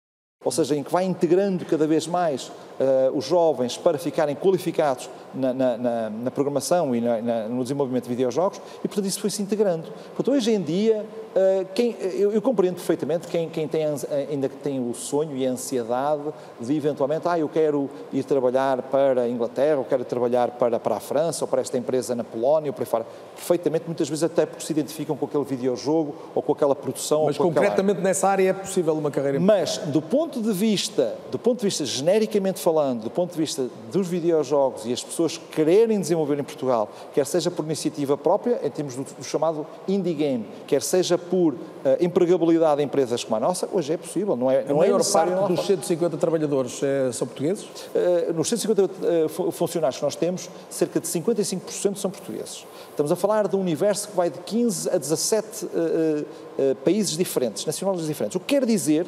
H: ou seja, em que vai integrando cada vez mais uh, os jovens para ficarem qualificados na, na, na, na programação e no desenvolvimento de videojogos, e portanto isso foi-se integrando. Portanto, hoje em dia, uh, quem, eu, eu, compreendo perfeitamente quem, quem tem, ainda tem o sonho e a ansiedade de eventualmente, ah, eu quero ir trabalhar para a Inglaterra, ou quero trabalhar para, para a França, ou para esta empresa na Polónia, ou para fora. Perfeitamente, muitas vezes até porque se identificam com aquele videojogo ou com aquela produção.
A: Mas concretamente nessa área é possível uma carreira
H: Mas, do ponto de vista, do ponto de vista genericamente falando, do ponto de vista dos videojogos e as pessoas quererem desenvolver em Portugal, quer seja por iniciativa própria, em termos do, do chamado indie game, quer seja por uh, empregabilidade em empresas como a nossa, hoje é possível, não é,
A: não
H: a
A: é maior parte dos 150 trabalhadores é, são portugueses?
H: Uh, nos 150 uh, funcionários que nós temos, cerca de 55% são portugueses. Estamos a falar de um universo que vai de 15 a 17 países diferentes, nacionalidades diferentes. O que quer dizer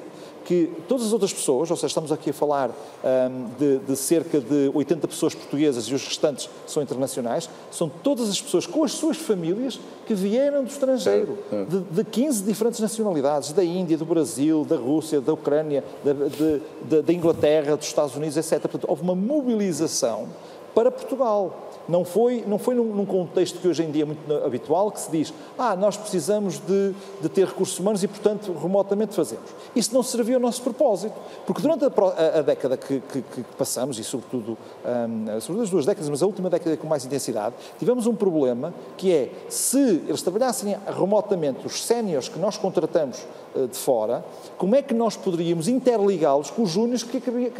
H: que todas as outras pessoas, ou seja, estamos aqui a falar um, de, de, cerca de 80 pessoas portuguesas e os restantes são internacionais, são todas as pessoas com as suas famílias que vieram do estrangeiro, é, é. De, de 15 diferentes nacionalidades, da Índia, do Brasil, da Rússia, da Ucrânia, da, da Inglaterra, dos Estados Unidos, etc. Portanto, houve uma mobilização para Portugal. Não foi, não foi num, num, contexto que hoje em dia é muito habitual, que se diz, ah, nós precisamos de, de ter recursos humanos e, portanto, remotamente fazemos. Isso não serviu ao nosso propósito, porque durante a, a, a década que, que, que, passamos, e sobretudo, um, sobretudo as duas décadas, mas a última década com mais intensidade, tivemos um problema que é, se eles trabalhassem remotamente, os séniores que nós contratamos de fora, como é que nós poderíamos interligá-los com os júniores que,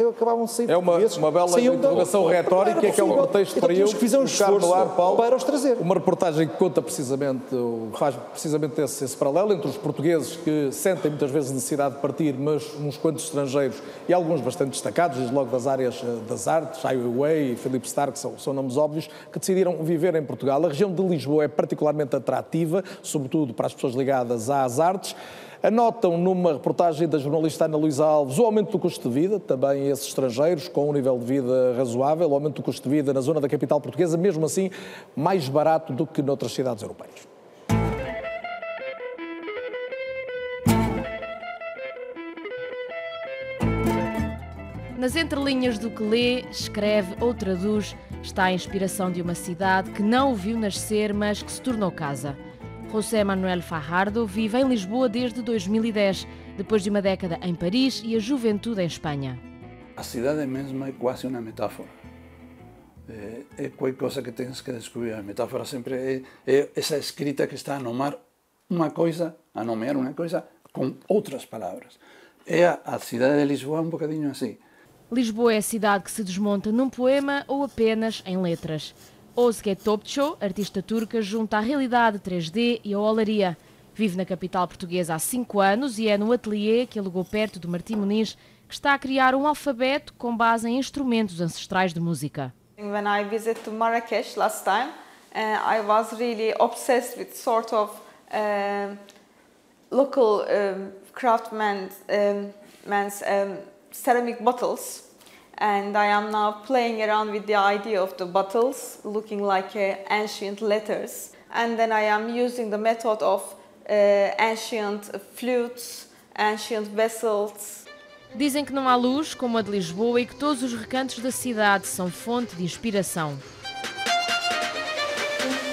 H: acabavam de sair
A: É uma, uma bela interrogação retórica, é que é um pretexto
H: então,
A: para eu
H: que fizer um esforço ar, Paulo, para os trazer.
A: Uma reportagem que conta precisamente, faz precisamente esse, esse paralelo entre os portugueses que sentem muitas vezes necessidade de partir, mas uns quantos estrangeiros e alguns bastante destacados, desde logo das áreas eh, das artes, Weiwei e Philip Stark, são, são nomes óbvios, que decidiram viver em Portugal. A região de Lisboa é particularmente atrativa, sobretudo para as pessoas ligadas às artes. Anotam numa reportagem da jornalista Ana Luísa Alves o aumento do custo de vida, também esses estrangeiros com um nível de vida razoável, o aumento do custo de vida na zona da capital portuguesa, mesmo assim mais barato do que noutras cidades europeias.
I: Nas entrelinhas do que lê, escreve ou traduz está a inspiração de uma cidade que não o viu nascer, mas que se tornou casa. José Manuel Fajardo vive em Lisboa desde 2010, depois de uma década em Paris e a juventude em Espanha.
J: A cidade mesmo é quase uma metáfora. É, é qualquer coisa que tens que descobrir. A metáfora sempre é, é essa escrita que está a nomar uma coisa, a nomear uma coisa com outras palavras. É a, a cidade de Lisboa um bocadinho assim.
I: Lisboa é a cidade que se desmonta num poema ou apenas em letras. Ozge Topço, artista turca, junta a realidade 3D e a olaria. Vive na capital portuguesa há cinco anos e é no ateliê que alugou perto do Martim Muniz que está a criar um alfabeto com base em instrumentos ancestrais de música.
K: When I visited Marrakesh last time, uh, I was really obsessed with sort of uh, local um, craftsmen, um, um, ceramic bottles and I am now playing around with the idea of the bottles looking like uh, ancient letters and then I am using the method of uh, ancient flutes, ancient vessels.
I: Dizem que não há luz como a de Lisboa e que todos os recantos da cidade são fonte de inspiração.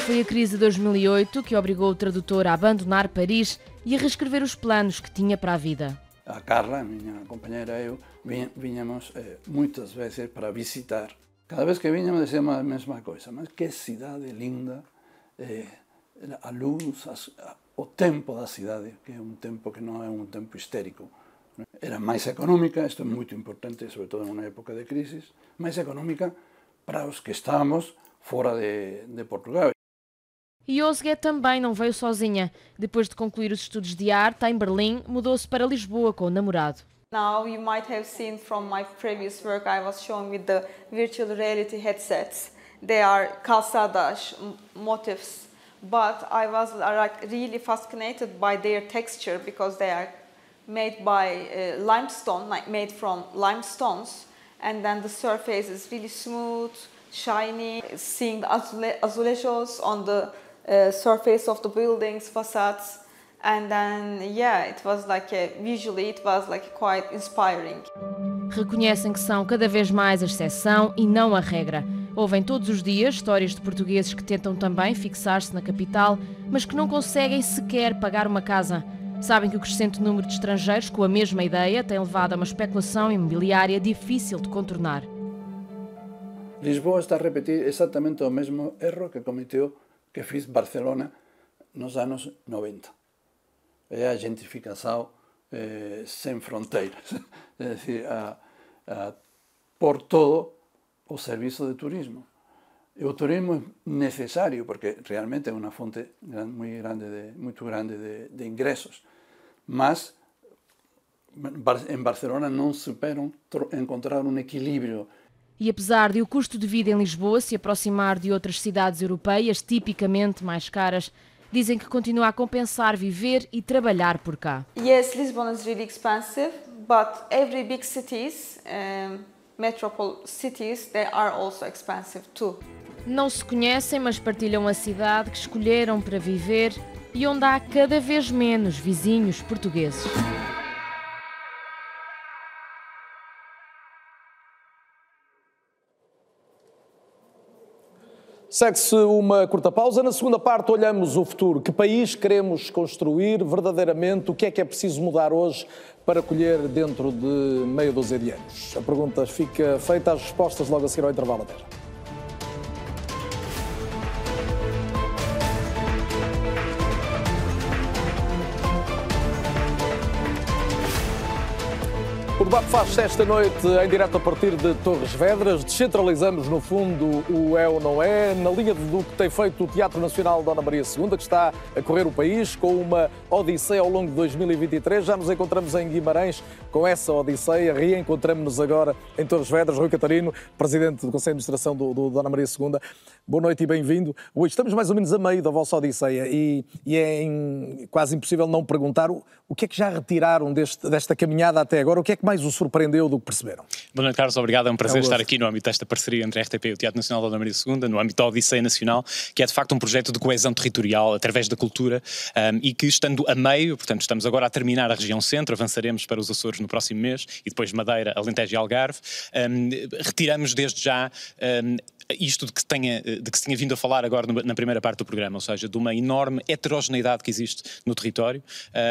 I: Foi a crise de 2008 que obrigou o tradutor a abandonar Paris e a reescrever os planos que tinha para a vida.
J: a Carla, a miña compañera e eu, viñamos eh, moitas veces para visitar. Cada vez que viñamos dicíamos a mesma coisa, mas que cidade linda, eh, a luz, as, a, o tempo da cidade, que é un tempo que non é un tempo histérico. Era máis económica, isto é moito importante, sobre todo nunha época de crisis, máis económica para os que estábamos fora de, de Portugal.
I: E Osge também não veio sozinha. Depois de concluir os estudos de arte em Berlim, mudou-se para Lisboa com o namorado.
K: Now you might have seen from my previous work I was showing with the virtual reality headsets. They are calçadas motifs, but I was like really fascinated by their texture because they are made by uh, limestone, like made from limestones, and then the surface is really smooth, shiny. Seeing the azule azulejos on the uh, surface of the buildings, facades, and then yeah it was like a, visually it was like quite inspiring.
I: Reconhecem que são cada vez mais a exceção e não a regra. Ouvem todos os dias histórias de portugueses que tentam também fixar-se na capital mas que não conseguem sequer pagar uma casa. Sabem que o crescente número de estrangeiros com a mesma ideia tem levado a uma especulação imobiliária difícil de contornar.
J: Lisboa está a repetir exatamente o mesmo erro que cometeu que fez Barcelona nos anos 90 é a gentrificação eh, sem fronteiras, é decir, por todo o serviço de turismo. E o turismo é necessário porque realmente é uma fonte muito grande de, muito grande de, de ingressos, mas em Barcelona não superam encontrar um equilíbrio
I: e apesar de o custo de vida em Lisboa se aproximar de outras cidades europeias tipicamente mais caras, dizem que continua a compensar viver e trabalhar por cá.
K: Yes, Lisbon is really expensive, but every big cities, um, metropole cities, they are also expensive too.
I: Não se conhecem, mas partilham a cidade que escolheram para viver e onde há cada vez menos vizinhos portugueses.
A: Segue-se uma curta pausa. Na segunda parte, olhamos o futuro. Que país queremos construir verdadeiramente? O que é que é preciso mudar hoje para colher dentro de meia dúzia de anos? A pergunta fica feita, as respostas logo a seguir ao intervalo. Já. O debate faz-se esta noite em direto a partir de Torres Vedras. Descentralizamos, no fundo, o é ou não é, na linha do que tem feito o Teatro Nacional Dona Maria II, que está a correr o país com uma odisseia ao longo de 2023. Já nos encontramos em Guimarães com essa odisseia. Reencontramos-nos agora em Torres Vedras. Rui Catarino, Presidente do Conselho de Administração do, do Dona Maria II. Boa noite e bem-vindo. Hoje estamos mais ou menos a meio da vossa odisseia e, e é in, quase impossível não perguntar o, o que é que já retiraram deste, desta caminhada até agora, o que é que mais o surpreendeu do que perceberam?
L: Boa noite, Carlos, obrigado. É um prazer é estar aqui no âmbito desta parceria entre a RTP e o Teatro Nacional da Dona Maria II, no âmbito da Odisseia Nacional, que é de facto um projeto de coesão territorial através da cultura um, e que, estando a meio, portanto, estamos agora a terminar a região centro, avançaremos para os Açores no próximo mês e depois Madeira, Alentejo e Algarve, um, retiramos desde já um, isto de que, tenha, de que se tinha vindo a falar agora na primeira parte do programa, ou seja, de uma enorme heterogeneidade que existe no território,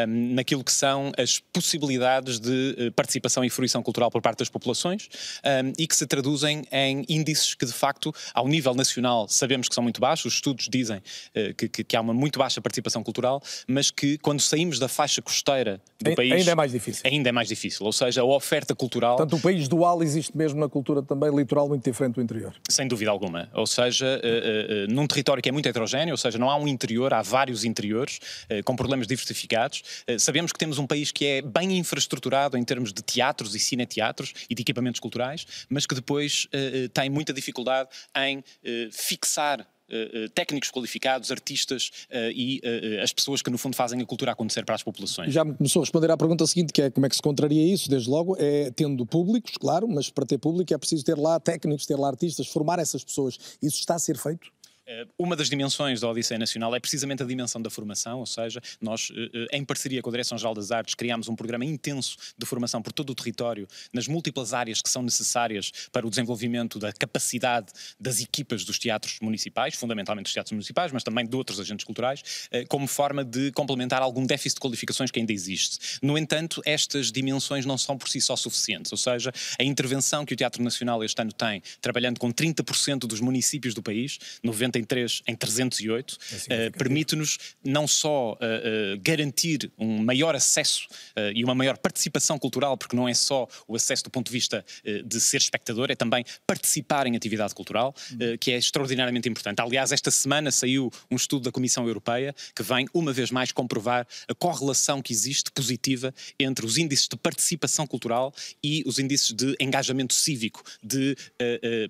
L: naquilo que são as possibilidades de uh, participação e fruição cultural por parte das populações um, e que se traduzem em índices que, de facto, ao nível nacional sabemos que são muito baixos, os estudos dizem uh, que, que, que, há uma muito baixa participação cultural, mas que quando saímos da faixa costeira do
A: ainda
L: país.
A: Ainda é mais difícil.
L: Ainda é mais difícil, ou seja, a oferta cultural.
A: Portanto, o país dual existe mesmo na cultura também litoral muito diferente do interior.
L: Sem dúvida alguma. Ou seja, uh, uh, num território que é muito heterogéneo, ou seja, não há um interior, há vários interiores com problemas diversificados. sabemos que temos um país que é bem infraestruturado em termos de teatros e cineteatros e de equipamentos culturais, mas que depois tem muita dificuldade em fixar Uh, técnicos qualificados, artistas uh, e uh, as pessoas que no fundo fazem a cultura acontecer para as populações.
A: Já me começou a responder à pergunta seguinte, que é como é que se contraria isso, desde logo, é tendo públicos, claro, mas para ter público é preciso ter lá técnicos, ter lá artistas, formar essas pessoas. Isso está a ser feito?
L: Eh, uma das dimensões da Odisseia Nacional é precisamente a dimensão da formação, ou seja, nós, eh, eh, em parceria com a Direção-Geral das Artes, criámos um programa intenso de formação por todo o território, nas múltiplas áreas que são necessárias para o desenvolvimento da capacidade das equipas dos teatros municipais, fundamentalmente dos teatros municipais, mas também de outros agentes culturais, como forma de complementar algum déficit de qualificações que ainda existe. No entanto, estas dimensões não são por si só suficientes, ou seja, a intervenção que o Teatro Nacional este ano tem, trabalhando com 30% dos municípios do país, 90 93 em 308, é uh, permite-nos não só uh, uh, garantir um maior acesso e uma maior participação cultural, porque não é só o acesso do ponto de vista de ser espectador, é também participar em atividade cultural, uhum. que é extraordinariamente importante. Aliás, esta semana saiu um estudo da Comissão Europeia que vem, uma vez mais, comprovar a correlação que existe positiva entre os índices de participação cultural e os índices de engajamento cívico, de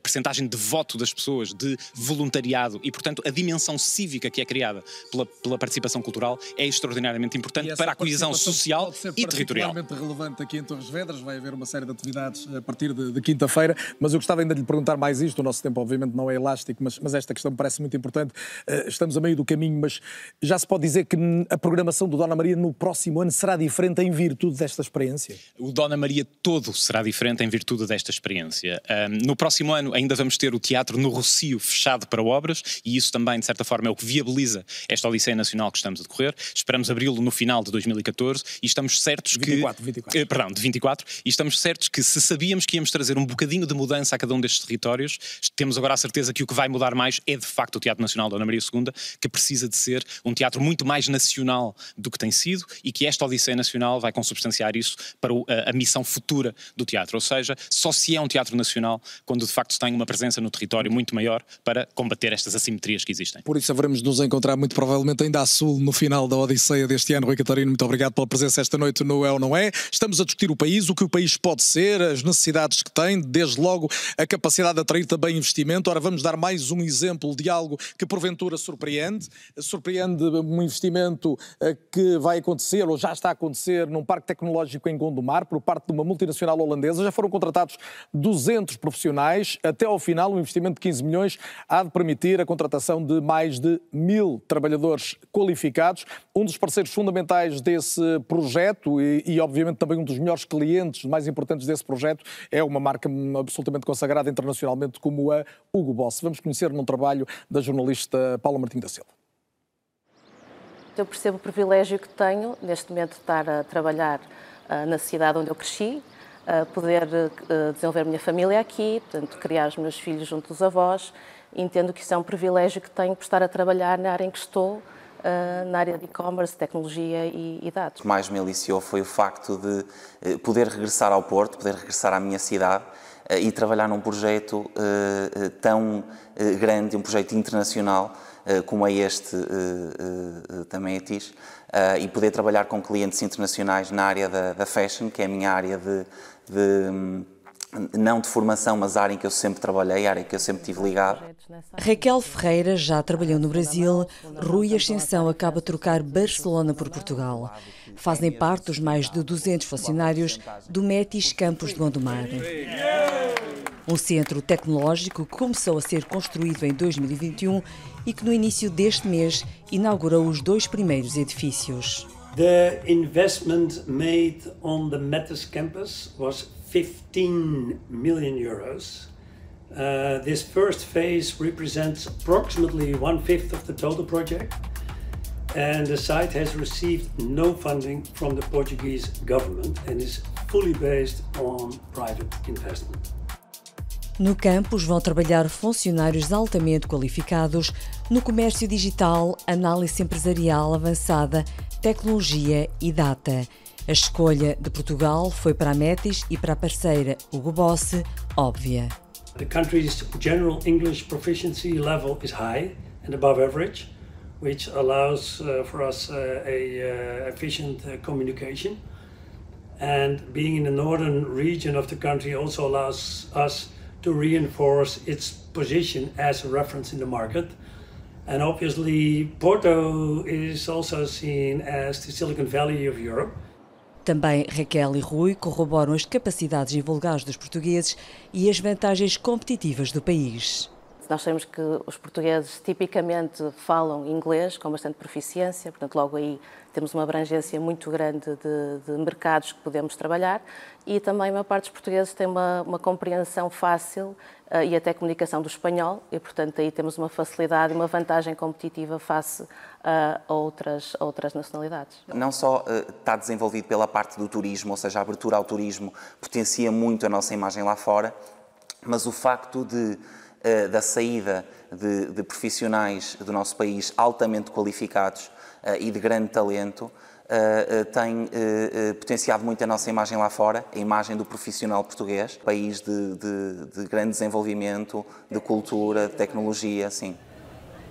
L: percentagem de voto das pessoas, de voluntariado e, portanto, a dimensão cívica que é criada pela, pela participação cultural é extraordinariamente importante para a coesão social e territorial.
A: É relevante aqui em Torres Vedras, vai haver uma série de atividades a partir de, de quinta-feira, mas eu gostava ainda de lhe perguntar mais isto, o nosso tempo obviamente não é elástico, mas, mas esta questão me parece muito importante. Uh, estamos a meio do caminho, mas já se pode dizer que a programação do Dona Maria no próximo ano será diferente em virtude desta experiência?
L: O Dona Maria todo será diferente em virtude desta experiência. Um, no próximo ano ainda vamos ter o teatro no Rocio fechado para obras, e isso também, de certa forma, é o que viabiliza esta Odisseia Nacional que estamos a decorrer. Esperamos abri-lo no final de 2014 e estamos certos
A: 24, que. 24.
L: Eh, perdão, de 24. E estamos certos que se sabíamos que íamos trazer um bocadinho de mudança a cada um destes territórios, temos agora a certeza que o que vai mudar mais é de facto o Teatro Nacional da Ana Maria II, que precisa de ser um teatro muito mais nacional do que tem sido e que esta Odisseia Nacional vai consubstanciar isso para a, a missão futura do teatro. Ou seja, só se é um teatro nacional quando de facto tem uma presença no território muito maior para combater estas assimetrias que existem.
A: Por isso haveremos de nos encontrar muito provavelmente ainda a sul no final da Odisseia deste ano. Rui Catarino, muito obrigado pela presença esta noite no É ou Não É. Estamos a discutir o país, o que o país pode ser, as necessidades que tem, desde logo a capacidade de atrair também investimento. Ora, vamos dar mais um exemplo de algo que porventura surpreende. Surpreende um investimento eh, que vai acontecer ou já está a acontecer num parque tecnológico em Gondomar por parte de uma multinacional holandesa. Já foram contratados 200 profissionais. Até ao final, um investimento de 15 milhões há de permitir a contratação de mais de mil trabalhadores qualificados. Um dos parceiros fundamentais desse projeto e, e, obviamente, também um dos melhores clientes mais importantes desse projeto é uma marca absolutamente consagrada internacionalmente como a Hugo Boss. Vamos conhecer num trabalho da jornalista Paula Martins da Silva.
M: Eu percebo o privilégio que tenho neste momento de estar a trabalhar uh, na cidade onde eu cresci, uh, poder uh, desenvolver a minha família aqui, portanto, criar os meus filhos junto dos avós entendo que isso é um privilégio que tenho por estar a trabalhar na área em que estou, na área de e-commerce, tecnologia e, e dados.
N: O que mais me aliciou foi o facto de poder regressar ao Porto, poder regressar à minha cidade e trabalhar num projeto tão grande, um projeto internacional como é este também ETIS, e poder trabalhar com clientes internacionais na área da, da fashion, que é a minha área de, de não de formação, mas a área em que eu sempre trabalhei, a área em que eu sempre tive ligado.
O: Raquel Ferreira já trabalhou no Brasil, Rui Ascensão acaba de trocar Barcelona por Portugal. Fazem parte dos mais de 200 funcionários do Metis Campos de Gondomar. Um centro tecnológico que começou a ser construído em 2021 e que no início deste mês inaugurou os dois primeiros edifícios.
P: The investment made on the Metis campus was 15 million euros. Uh, this first phase represents approximately one fifth of the total project, and the site has received no funding from the Portuguese government and is fully based on private investment.
O: No campus vão trabalhar funcionários altamente qualificados no comércio digital, análise empresarial avançada, tecnologia e data. A escolha de Portugal foi para a Metis e para a parceira Hugo Boss óbvia.
P: The country's general English proficiency level is high and above average, which allows uh, for us uh, a uh, efficient uh, communication. And being in the northern region of the country also allows us to reinforce its position as a reference in the market. And obviously, Porto is also seen as the Silicon Valley of Europe.
O: Também Raquel e Rui corroboram as capacidades e vulgares dos portugueses e as vantagens competitivas do país.
M: Nós sabemos que os portugueses tipicamente falam inglês com bastante proficiência, portanto, logo aí temos uma abrangência muito grande de, de mercados que podemos trabalhar e também a maior parte dos portugueses tem uma, uma compreensão fácil uh, e até comunicação do espanhol e, portanto, aí temos uma facilidade e uma vantagem competitiva face a outras, outras nacionalidades.
N: Não só uh, está desenvolvido pela parte do turismo, ou seja, a abertura ao turismo potencia muito a nossa imagem lá fora, mas o facto de da saída de, de, profissionais do nosso país altamente qualificados uh, e de grande talento uh, tem potenciado muito a nossa imagem lá fora, a imagem do profissional português, país de, de, de grande desenvolvimento, de cultura, de tecnologia, sim.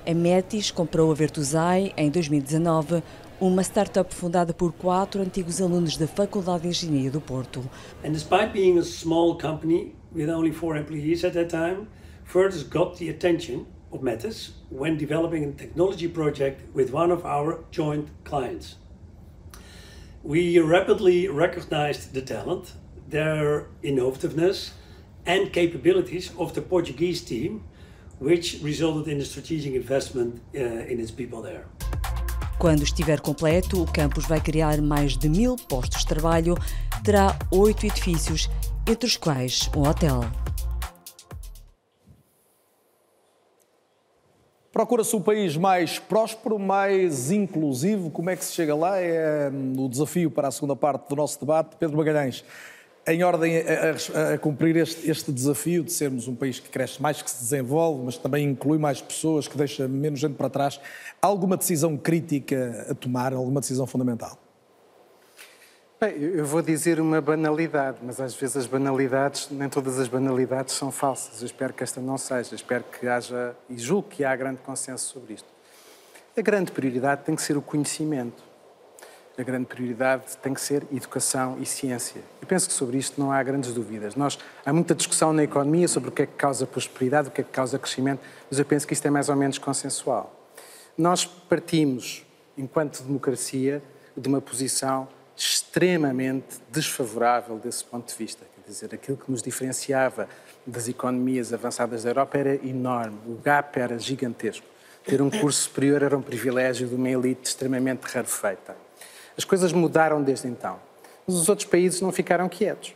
O: A Metis comprou a Vertusai em 2019, uma startup fundada por quatro antigos alunos da Faculdade de Engenharia do Porto.
P: And despite being a small company with only four employees at that time, Furthers got the attention of Metis when developing a technology project with one of our joint clients. We rapidly recognized the talent, their innovativeness, and capabilities of the Portuguese team, which resulted in a strategic investment uh, in its people there.
O: Quando estiver completo, o campus vai criar mais de mil postos de trabalho, terá oito edifícios, entre os quais um hotel.
A: Procura-se um país mais próspero, mais inclusivo. Como é que se chega lá? É hum, o desafio para a segunda parte do nosso debate. Pedro Magalhães, em ordem a, a, a cumprir este, este, desafio de sermos um país que cresce mais, que se desenvolve, mas também inclui mais pessoas, que deixa menos gente para trás, há alguma decisão crítica a tomar, alguma decisão fundamental?
C: Bem, eu vou dizer uma banalidade, mas às vezes as banalidades, nem todas as banalidades são falsas. Eu espero que esta não seja. Espero que haja, e julgo que há grande consenso sobre isto. A grande prioridade tem que ser o conhecimento. A grande prioridade tem que ser educação e ciência. Eu penso que sobre isto não há grandes dúvidas. Nós, há muita discussão na economia sobre o que é que causa prosperidade, o que é que causa crescimento, mas eu penso que isto é mais ou menos consensual. Nós partimos, enquanto democracia, de uma posição extremamente desfavorável desse ponto de vista. Quer dizer, aquilo que nos diferenciava das economias avançadas da Europa era enorme, o gap era gigantesco. Ter um curso superior era um privilégio de uma elite extremamente rarefeita. As coisas mudaram desde então, mas os outros países não ficaram quietos.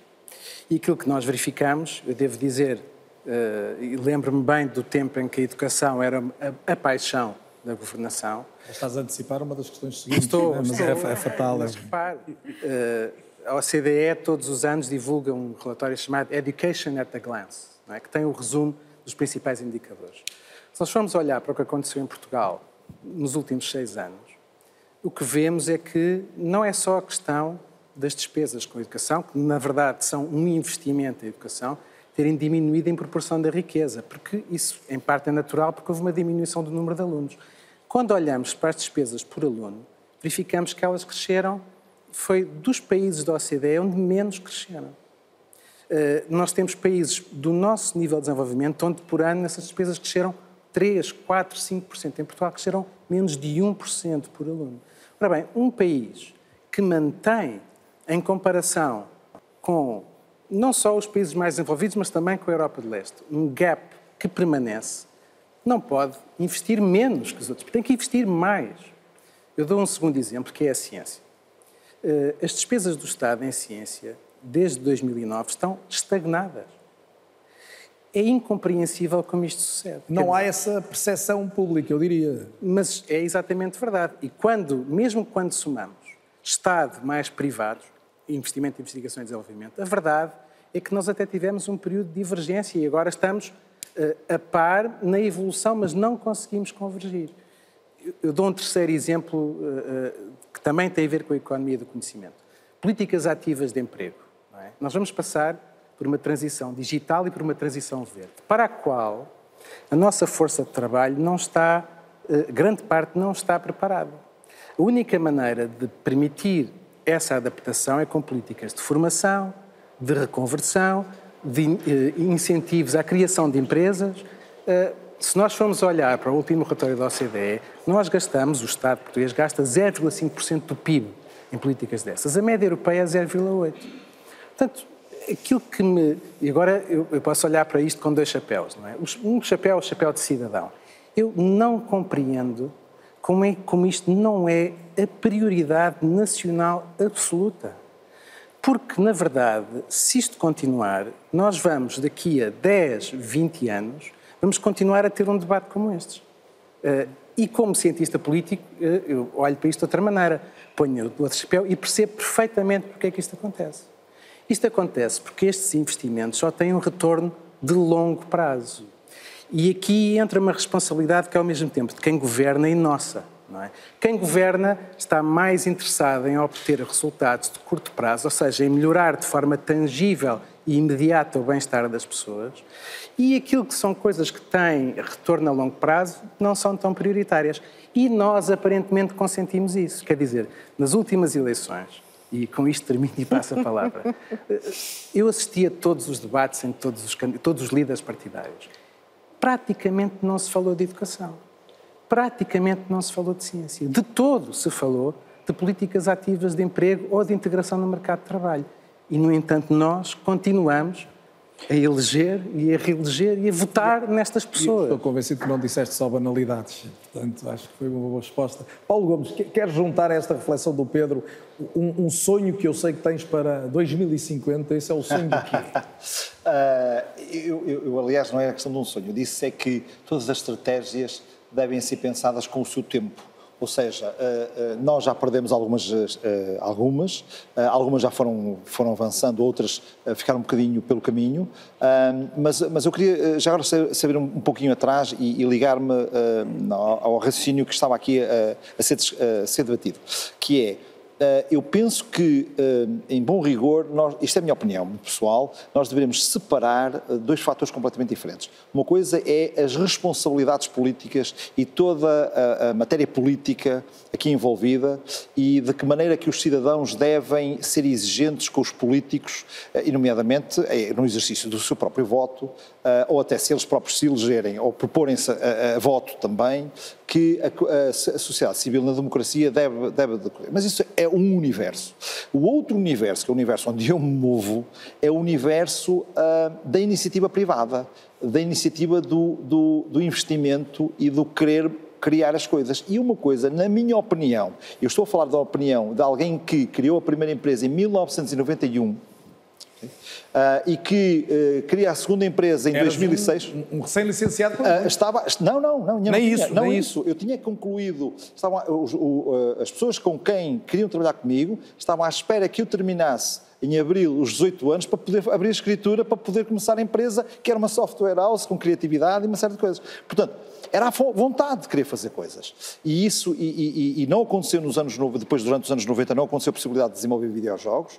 C: E aquilo que nós verificamos, eu devo dizer, uh, e lembro-me bem do tempo em que a educação era a, a paixão da governação.
A: Estás a antecipar uma das questões seguintes,
C: estou,
A: né? mas
C: estou,
A: é, é fatal.
C: Mas repare, uh, a OCDE todos os anos divulga um relatório chamado Education at a Glance, é? que tem o resumo dos principais indicadores. Se nós formos olhar para o que aconteceu em Portugal nos últimos seis anos, o que vemos é que não é só a questão das despesas com a educação, que na verdade são um investimento em educação, terem diminuído em proporção da riqueza, porque isso em parte é natural, porque houve uma diminuição do número de alunos. Quando olhamos para as despesas por aluno, verificamos que elas cresceram, foi dos países da OCDE onde menos cresceram. Uh, nós temos países do nosso nível de desenvolvimento onde por ano essas despesas cresceram 3, 4, 5%. Em Portugal cresceram menos de 1% por aluno. Ora bem, um país que mantém, em comparação com não só os países mais desenvolvidos, mas também com a Europa de Leste, um gap que permanece, não pode investir menos que os outros, tem que investir mais. Eu dou um segundo exemplo, que é a ciência. Eh, as despesas do Estado em ciência, desde 2009, estão estagnadas. É incompreensível como isto sucede.
A: Não há essa percepção pública, eu diria.
C: Mas é exatamente verdade. E quando, mesmo quando somamos Estado mais privados, investimento em investigação e desenvolvimento, a verdade é que nós até tivemos um período de divergência e agora estamos uh, a par na evolução, mas não conseguimos convergir. Eu, eu dou um terceiro exemplo uh, uh, que também tem a ver com a economia do conhecimento. Políticas ativas de emprego. É? Nós vamos passar por uma transição digital e por uma transição verde, para a qual a nossa força de trabalho não está, eh, grande parte não está preparada. A única maneira de permitir essa adaptação é com políticas de formação, de reconversão, de eh, incentivos à criação de empresas. Eh, se nós formos olhar para o último relatório da OCDE, nós gastamos, o Estado português gasta 0,5% do PIB em políticas dessas. A média europeia é 0,8%. Portanto, aquilo que me. E agora eu, eu, posso olhar para isto com dois chapéus, não é? Um chapéu é o chapéu de cidadão. Eu não compreendo como, é, como isto não é a prioridade nacional absoluta. Porque, na verdade, se isto continuar, nós vamos, daqui a 10, 20 anos, vamos continuar a ter um debate como este. Uh, e como cientista político, uh, eu olho para isto de outra maneira, ponho o outro chapéu e percebo perfeitamente porque é que isto acontece. Isto acontece porque estes investimentos só têm um retorno de longo prazo. E aqui entra uma responsabilidade que é ao mesmo tempo de quem governa e nossa. É? Quem governa está mais interessado em obter resultados de curto prazo, ou seja, em melhorar de forma tangível e imediata o bem-estar das pessoas, e aquilo que são coisas que têm retorno a longo prazo não são tão prioritárias. E nós aparentemente consentimos isso. Quer dizer, nas últimas eleições, e com isto termino e passo a palavra. Eu assisti a todos os debates em todos os, todos os líderes partidários. Praticamente não se falou de educação. Praticamente não se falou de ciência. De todo se falou de políticas ativas de emprego ou de integração no mercado de trabalho. E, no entanto, nós continuamos a eleger e a reeleger e a votar nestas pessoas.
A: estou convencido que não disseste só banalidades, portanto acho que foi uma boa resposta. Paulo Gomes, quer juntar a esta reflexão do Pedro um, um, sonho que eu sei que tens para 2050? Esse é o sonho do quê?
H: uh, eu, eu, eu, aliás, não é a questão de um sonho, eu disse é que todas as estratégias devem ser pensadas com o seu tempo. Ou seja, eh, eh, nós já perdemos algumas, eh, algumas, algumas já foram, foram avançando, outras ficaram um bocadinho pelo caminho, mas, mas eu queria já agora saber um pouquinho atrás e, ligar-me ao raciocínio que estava aqui a, a, ser, a ser debatido, que é eu penso que, eh, em bom rigor, nós, isto é a minha opinião pessoal, nós devemos separar eh, dois fatores completamente diferentes. Uma coisa é as responsabilidades políticas e toda a, a matéria política aqui envolvida e de que maneira que os cidadãos devem ser exigentes com os políticos, e nomeadamente no exercício do seu próprio voto, ou até se eles próprios se elegerem ou proporem-se a, a, voto também, que a, a, sociedade civil na democracia deve, deve decorrer. Mas isso é um universo. O outro universo, que é o universo onde eu me movo, é o universo uh, da iniciativa privada, da iniciativa do, do, do investimento e do querer criar as coisas. E uma coisa, na minha opinião, eu estou a falar da opinião de alguém que criou a primeira empresa em 1991 Uh, e que uh, cria a segunda empresa em Eras 2006.
A: Um, um recém-licenciado?
H: Uh, estava, não, não, não.
A: Nem não
H: isso,
A: tinha,
H: não
A: nem
H: isso. Eu tinha concluído, estavam, os, o, as pessoas com quem queriam trabalhar comigo estavam à espera que eu terminasse em abril os 18 anos para poder abrir a escritura, para poder começar a empresa, que era uma software house com criatividade e uma série de coisas. Portanto, era a vontade de querer fazer coisas. E isso, e, e, e não aconteceu nos anos, depois durante os anos 90, não aconteceu a possibilidade de desenvolver videojogos,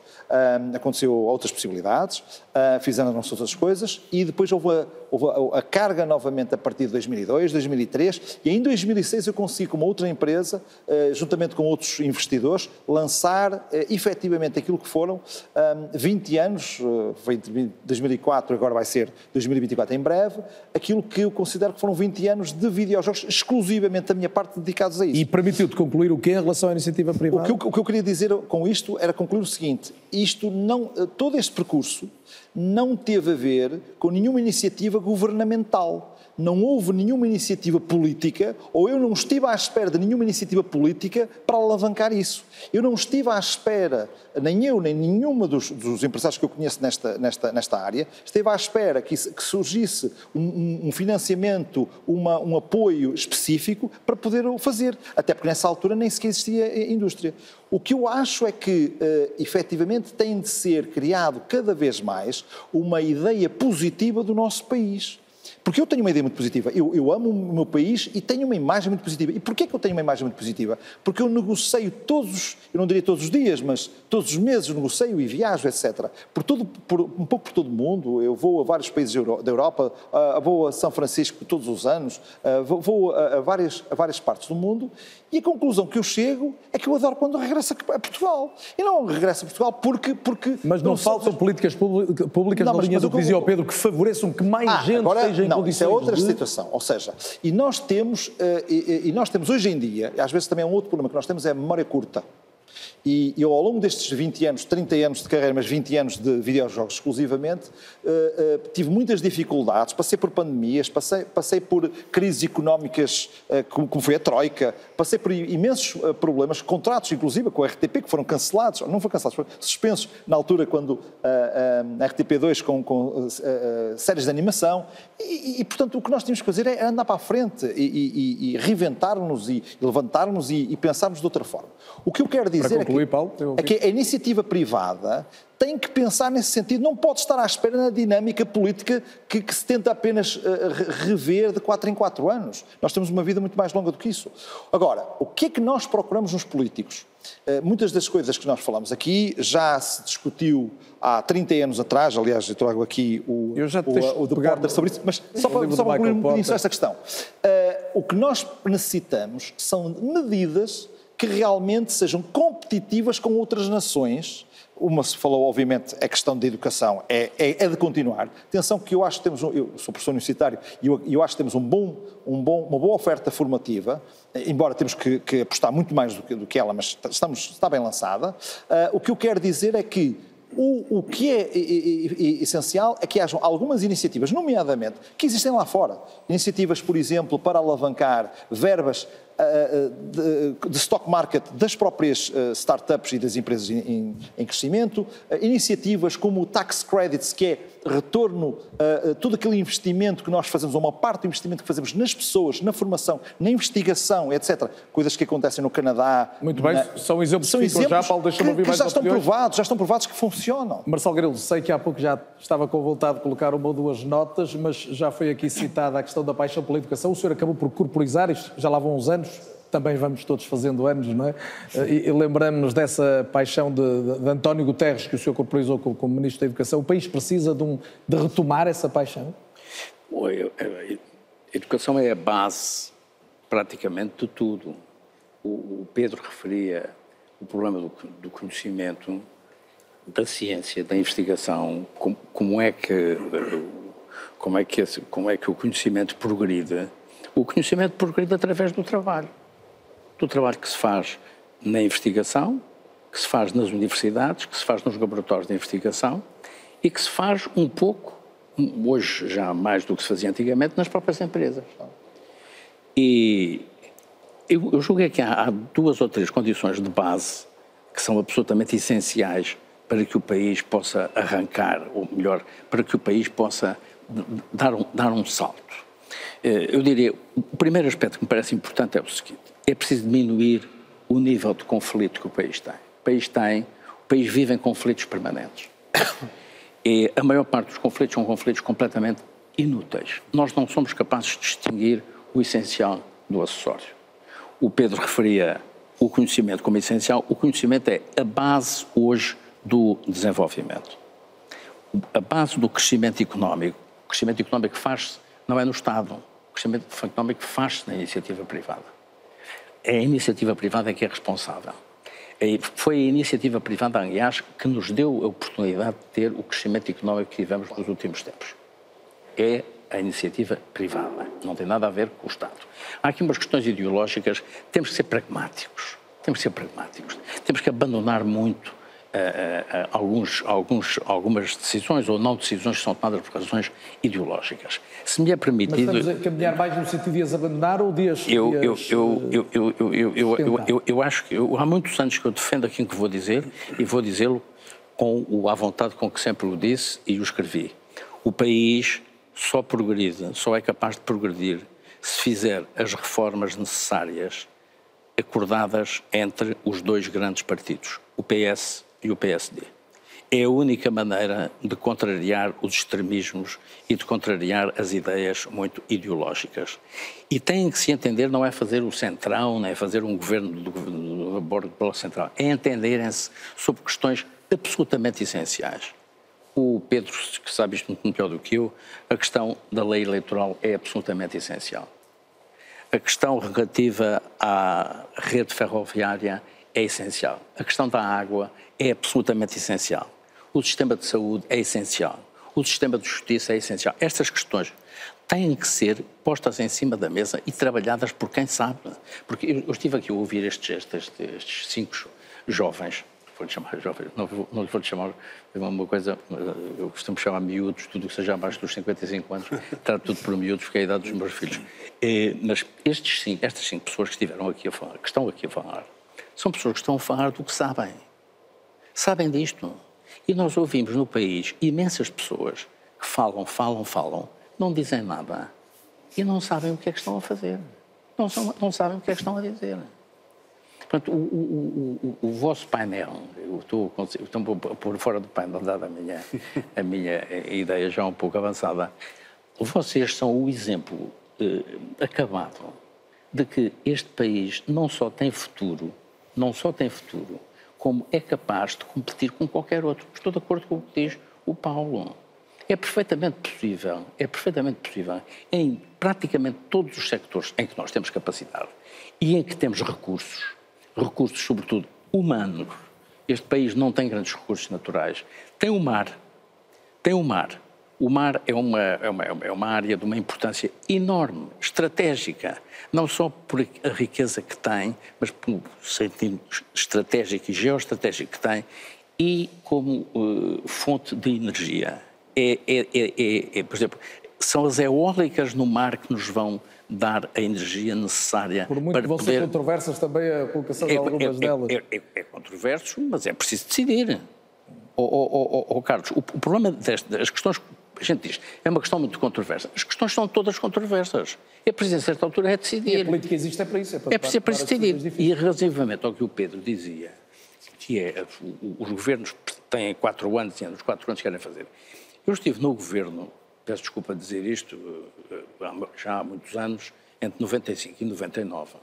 H: aconteceu outras possibilidades, uh, fizeram-se outras coisas, e depois houve, a, a, carga novamente a partir de 2002, 2003, e em 2006 eu consegui, com uma outra empresa, uh, juntamente com outros investidores, lançar uh, efetivamente aquilo que foram um, 20 anos, uh, foi de 2004, agora vai ser 2024 em breve, aquilo que eu considero que foram 20 anos de videojogos exclusivamente da minha parte dedicados a isso.
A: E permitiu-te concluir o quê em relação à iniciativa privada?
H: O que, eu, o que eu queria dizer com isto era concluir o seguinte: isto não, eh, todo este percurso não teve a ver com nenhuma iniciativa governamental não houve nenhuma iniciativa política, ou eu não estive à espera de nenhuma iniciativa política para alavancar isso. Eu não estive à espera, nem eu, nem nenhuma dos, dos empresários que eu conheço nesta, nesta, nesta área, esteve à espera que, que surgisse um, um financiamento, uma, um apoio específico para poder o fazer. Até porque nessa altura nem sequer existia indústria. O que eu acho é que, uh, efetivamente, tem de ser criado cada vez mais uma ideia positiva do nosso país. Porque eu tenho uma ideia muito positiva. Eu, eu, amo o meu país e tenho uma imagem muito positiva. E porquê que eu tenho uma imagem muito positiva? Porque eu negocio todos, eu não diria todos os dias, mas todos os meses negocio e viajo, etc. Por todo, por, um pouco por todo o mundo. Eu vou a vários países da Europa, uh, vou a São Francisco todos os anos, uh, vou, a, a, várias, a várias partes do mundo e a conclusão que eu chego é que eu adoro quando regresso a Portugal. E não regresso a Portugal porque... porque
A: mas não, não faltam políticas públicas não, na linha do que dizia o Pedro que favoreçam que mais ah, gente agora, esteja em
H: não,
A: condições
H: isso é outra
A: de...
H: situação. Ou seja, e nós temos, uh, e, e nós temos hoje em dia, às vezes também é um outro problema que nós temos é a memória curta. E eu, ao longo destes 20 anos, 30 anos de carreira, mas 20 anos de videojogos exclusivamente, uh, uh, tive muitas dificuldades. Passei por pandemias, passei, passei por crises económicas, uh, como, como, foi a Troika, passei por imensos problemas, contratos, inclusive com a RTP, que foram cancelados, não foram cancelados, foram suspensos na altura quando a RTP2 com, com séries de animação. E, e, portanto, o que nós tínhamos que fazer é andar para a frente e, e, e reinventar-nos e levantar-nos e, pensarmos de outra forma. O que eu quero dizer é Paulo. É que a iniciativa privada tem que pensar nesse sentido, não pode estar à espera na dinâmica política que, que se tenta apenas uh, rever de quatro em quatro anos. Nós temos uma vida muito mais longa do que isso. Agora, o que é que nós procuramos nos políticos? Uh, muitas das coisas que nós falamos aqui já se discutiu há 30 anos atrás, aliás, eu trago aqui o, o, o do Porter sobre isso, mas só para, só para concluir um bocadinho esta questão. Uh, o que nós necessitamos são medidas que realmente sejam competitivas com outras nações. Uma se falou, obviamente, a questão da educação é, é, é, de continuar. Atenção que eu acho que temos, um, eu sou professor universitário e eu, eu, acho que temos um bom, um bom, uma boa oferta formativa, embora temos que, que apostar muito mais do que, do que, ela, mas estamos, está bem lançada. Uh, o que eu quero dizer é que o, o, que é essencial é que hajam algumas iniciativas, nomeadamente, que existem lá fora. Iniciativas, por exemplo, para alavancar verbas de, de stock market das próprias eh, startups e das empresas em, em crescimento, eh, iniciativas como o tax credits, que é retorno a, todo aquele investimento que nós fazemos, ou uma parte do investimento que fazemos nas pessoas, na formação, na investigação, etc. Coisas que acontecem no Canadá.
A: Muito bem, na... são exemplos são exemplos já, Paulo, deixa-me ouvir
H: que,
A: mais
H: já estão provados, já estão provados que funcionam.
A: Marcelo Grilo, sei que há pouco já estava com vontade de colocar uma ou duas notas, mas já foi aqui citada a questão da paixão pela educação. O senhor acabou por corporizar isto, já lá vão uns anos, também vamos todos fazendo anos, não é? E, e lembramos-nos dessa paixão de, de, António Guterres, que o senhor corporizou como, como, Ministro da Educação. O país precisa de, um, de retomar essa paixão?
F: A educação é a base, praticamente, de tudo. O, o Pedro referia o problema do, do, conhecimento, da ciência, da investigação, como, como é que como é que esse, como é que o conhecimento progride? O conhecimento progride através do trabalho do trabalho que se faz na investigação, que se faz nas universidades, que se faz nos laboratórios de investigação e que se faz um pouco, hoje já mais do que se fazia antigamente, nas próprias empresas. E eu, eu julguei que há, há duas ou três condições de base que são absolutamente essenciais para que o país possa arrancar, ou melhor, para que o país possa dar um, dar um salto. Eh, eu diria, o primeiro aspecto que me parece importante é o seguinte: é preciso diminuir o nível de conflito que o país tem. O país tem país vive em conflitos permanentes. E a maior parte dos conflitos são conflitos completamente inúteis. Nós não somos capazes de distinguir o essencial do acessório. O Pedro referia o conhecimento como essencial. O conhecimento é a base hoje do desenvolvimento. A base do crescimento económico. O crescimento económico faz-se não é no Estado. O crescimento económico faz-se na iniciativa privada. É a iniciativa privada que é responsável. Foi a iniciativa privada, aliás, que nos deu a oportunidade de ter o crescimento económico que tivemos nos últimos tempos. É a iniciativa privada, não tem nada a ver com o Estado. Há aqui umas questões ideológicas, temos que ser pragmáticos, temos que ser pragmáticos, temos que abandonar muito uh, alguns, alguns, algumas decisões ou não decisões que são tomadas por razões ideológicas. Se me é permitido...
A: Mas estamos a caminhar mais no sentido de as abandonar ou de as...
F: Eu, eu, eu, eu, eu, eu, eu, eu acho que eu, há muitos anos que eu defendo aquilo que vou dizer e vou dizê-lo com o à vontade com que sempre o disse e o escrevi. O país só progride, só é capaz de progredir se fizer as reformas necessárias acordadas entre os dois grandes partidos, o PS e o PSD. É a única maneira de contrariar os extremismos e de contrariar as ideias muito ideológicas. E tem que se entender, não é fazer o centrão, não é fazer um governo do, do, do pela central, é entenderem-se sobre questões absolutamente essenciais o Pedro, que sabe isto muito melhor do que eu, a questão da lei eleitoral é absolutamente essencial. A questão relativa à rede ferroviária é essencial. A questão da água é absolutamente essencial. O sistema de saúde é essencial. O sistema de justiça é essencial. Estas questões têm que ser postas em cima da mesa e trabalhadas por quem sabe. Porque eu estive aqui a ouvir estes, estes, estes cinco jovens vou-lhe chamar jovem, não, não lhe vou-lhe chamar uma coisa, eu costumo chamar miúdos, tudo que seja abaixo dos 55 anos, trato tudo por miúdos, porque é a idade dos meus filhos. E, mas estes cinco, estas cinco pessoas que estiveram aqui a falar, que estão aqui a falar, são pessoas que estão a falar do que sabem. Sabem disto. E nós ouvimos no país imensas pessoas que falam, falam, falam, não dizem nada e não sabem o que é que estão a fazer. Não, são, não sabem o que é que estão a dizer. Portanto, o, o, o, o vosso painel, eu estou, estou por fora do painel, dada a minha, a minha ideia já um pouco avançada, vocês são o exemplo eh, acabado de que este país não só tem futuro, não só tem futuro, como é capaz de competir com qualquer outro. Estou de acordo com o que diz o Paulo. É perfeitamente possível, é perfeitamente possível, em praticamente todos os sectores em que nós temos capacidade e em que temos recursos, recursos, sobretudo humanos. Este país não tem grandes recursos naturais. Tem o mar. Tem o mar. O mar é uma, é uma, é uma área de uma importância enorme, estratégica, não só por a riqueza que tem, mas pelo sentido estratégico e geoestratégico que tem, e como uh, fonte de energia. É, é, é, é, por exemplo, são as eólicas no mar que nos vão dar a energia necessária
A: Por muito
F: para
A: que vão
F: poder...
A: ser controversas também a colocação de algumas
F: é,
A: delas.
F: É, é, é, controverso, mas é preciso decidir. Oh, oh, oh, oh Carlos, o, o problema das questões a gente diz, é uma questão muito controversa. As questões são todas controversas. É preciso, a certa altura, é decidir.
A: E a política existe é para isso. É, para
F: é preciso, é preciso decidir. E relativamente ao que o Pedro dizia, que é os governos têm quatro anos e os quatro anos querem fazer. Eu estive no governo peço desculpa dizer isto, eh, já há muitos anos, entre 95 e 99.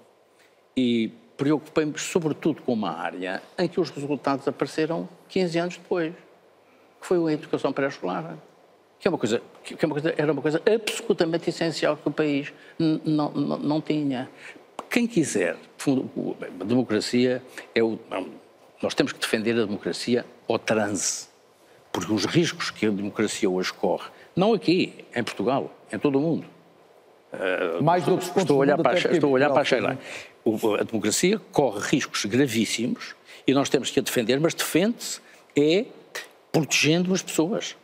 F: E preocupei-me sobretudo com uma área em que os resultados apareceram 15 anos depois, que foi a educação pré-escolar. Que, é uma coisa, que é uma coisa, era uma coisa absolutamente essencial que o país não, não, não tinha. Quem quiser, a democracia é o. Nós temos que defender a democracia ao transe, porque os riscos que a democracia hoje corre não aqui, em Portugal, em todo o mundo.
A: Uh, Mais
F: estou,
A: do que
F: estou a olhar para, estou a olhar para a Sheila. A democracia corre riscos gravíssimos e nós temos que a defender, mas defende-se é protegendo as pessoas.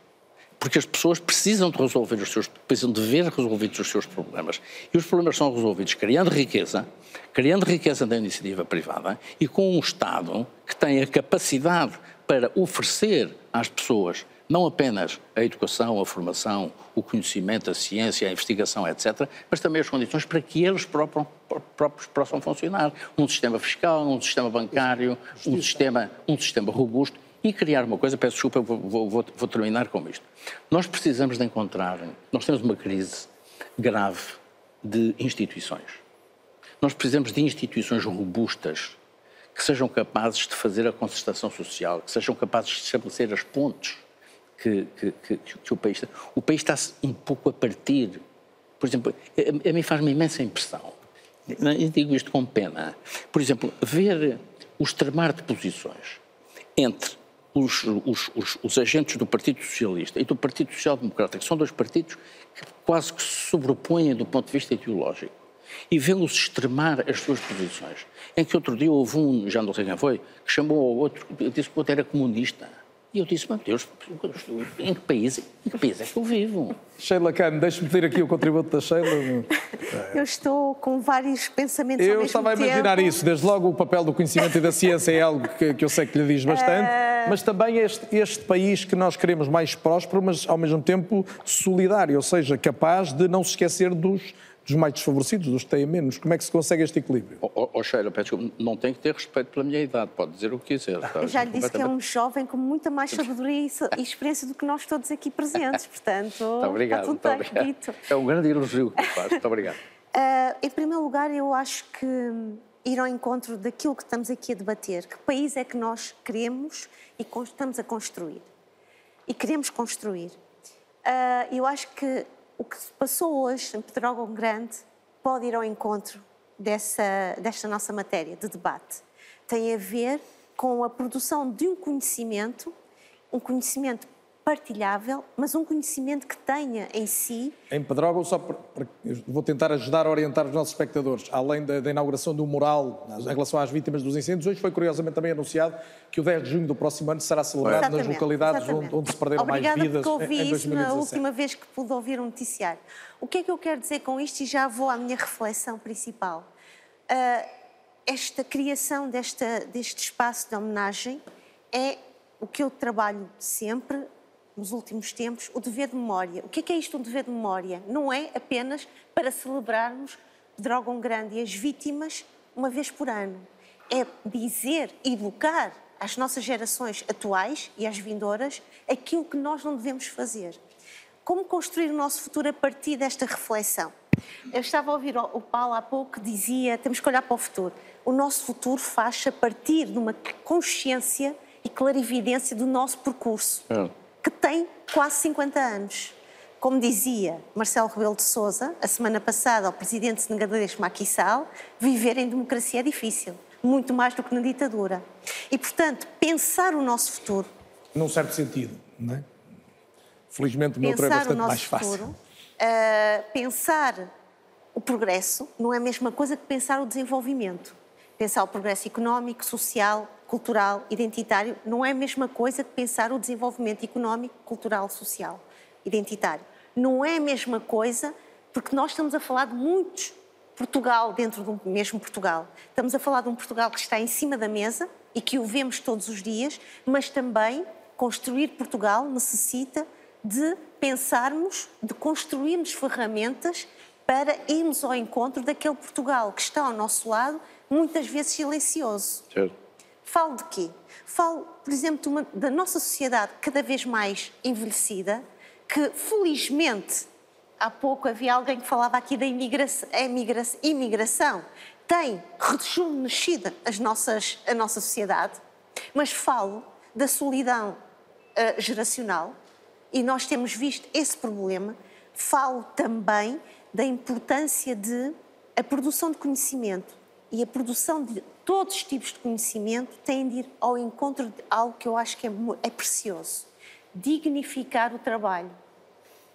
F: Porque as pessoas precisam de resolver os seus, precisam de ver resolvidos os seus problemas. E os problemas são resolvidos criando riqueza, criando riqueza da iniciativa privada e com um Estado que tem a capacidade para oferecer às pessoas não apenas a educação, a formação, o conhecimento, a ciência, a investigação, etc., mas também as condições para que eles próprios, próprios possam funcionar. Um sistema fiscal, um sistema bancário, um sistema, um sistema robusto E criar uma coisa, peço desculpa, vou, vou, vou, terminar com isto. Nós precisamos de encontrar, nós temos uma crise grave de instituições. Nós precisamos de instituições robustas que sejam capazes de fazer a concertação social, que sejam capazes de estabelecer as pontes que, que, que, que o país está. O país está um pouco a partir. Por exemplo, a, a mim faz-me imensa impressão, e digo isto com pena, por exemplo, ver o extremar de posições entre os, os, os, os, agentes do Partido Socialista e do Partido Social Democrata, que são dois partidos que quase que se sobrepõem do ponto de vista ideológico, e vê-los extremar as suas posições. Em que outro dia houve um, já não sei quem foi, que chamou ao outro, disse que o outro era comunista. E eu disse, meu Deus, em que país, em que país é que eu vivo?
A: Sheila Khan, deixe-me pedir aqui o contributo da Sheila.
D: Eu estou com vários pensamentos
A: Eu estava a imaginar
D: tempo.
A: isso. Desde logo o papel do conhecimento e da ciência é algo que, que eu sei que lhe diz bastante, uh... mas também este, este país que nós queremos mais próspero, mas ao mesmo tempo solidário, ou seja, capaz de não se esquecer dos dos mais desfavorecidos, dos que têm menos. Como é que se consegue este equilíbrio?
F: Oh, oh, Sheila, não tem que ter respeito pela minha idade, pode dizer o que quiser.
D: Tá? Eu já lhe disse que é um jovem com muita mais sabedoria e experiência do que nós todos aqui presentes, portanto,
F: muito obrigado, está tudo muito bem, obrigado. É um grande elogio que faz, muito obrigado.
D: Uh, em primeiro lugar, eu acho que ir ao encontro daquilo que estamos aqui a debater, que país é que nós queremos e estamos a construir. E queremos construir. Uh, eu acho que o que se passou hoje em Pedrógão Grande pode ir ao encontro dessa, desta nossa matéria de debate. Tem a ver com a produção de um conhecimento, um conhecimento partilhável, mas um conhecimento que tenha em si.
A: Em Pedrógão, só para, para, vou tentar ajudar a orientar os nossos espectadores, além da, da, inauguração do mural em relação às vítimas dos incêndios, hoje foi curiosamente também anunciado que o 10 de junho do próximo ano será celebrado exatamente, nas localidades onde, onde, se perderam
D: Obrigada
A: mais vidas.
D: Obrigada ouvi
A: em,
D: isso na última vez que pude ouvir um noticiário. O que é que eu quero dizer com isto e já vou à minha reflexão principal? Uh, esta criação desta, deste espaço de homenagem é o que eu trabalho sempre nos últimos tempos, o dever de memória. O que é, que é isto, um dever de memória? Não é apenas para celebrarmos Drogão Grande e as vítimas uma vez por ano. É dizer, educar às nossas gerações atuais e às vindouras aquilo que nós não devemos fazer. Como construir o nosso futuro a partir desta reflexão? Eu estava a ouvir o Paulo há pouco que dizia temos que olhar para o futuro. O nosso futuro faz-se a partir de uma consciência e clarividência do nosso percurso. É que tem quase 50 anos. Como dizia Marcelo Rebelo de Sousa, a semana passada, ao presidente senegalês Macky Sall, viver em democracia é difícil, muito mais do que na ditadura. E, portanto, pensar o nosso futuro...
A: Num certo sentido, não é? Felizmente, o meu é bastante mais fácil. Futuro,
D: uh, pensar o progresso não é a mesma coisa que pensar o desenvolvimento. Pensar o progresso económico, social, cultural, identitário, não é a mesma coisa que pensar o desenvolvimento económico, cultural, social, identitário. Não é a mesma coisa porque nós estamos a falar de muitos Portugal dentro do mesmo Portugal. Estamos a falar de um Portugal que está em cima da mesa e que o vemos todos os dias, mas também construir Portugal necessita de pensarmos, de construirmos ferramentas para irmos ao encontro daquele Portugal que está ao nosso lado, muitas vezes silencioso.
F: Certo.
D: Falo de quê? Falo, por exemplo, uma, da nossa sociedade cada vez mais envelhecida, que felizmente, há pouco havia alguém que falava aqui da imigração, imigração, tem rejuvenescido as nossas, a nossa sociedade, mas falo da solidão uh, geracional e nós temos visto esse problema. Falo também da importância de a produção de conhecimento e a produção de todos os tipos de conhecimento têm de ir ao encontro de algo que eu acho que é, é precioso: dignificar o trabalho.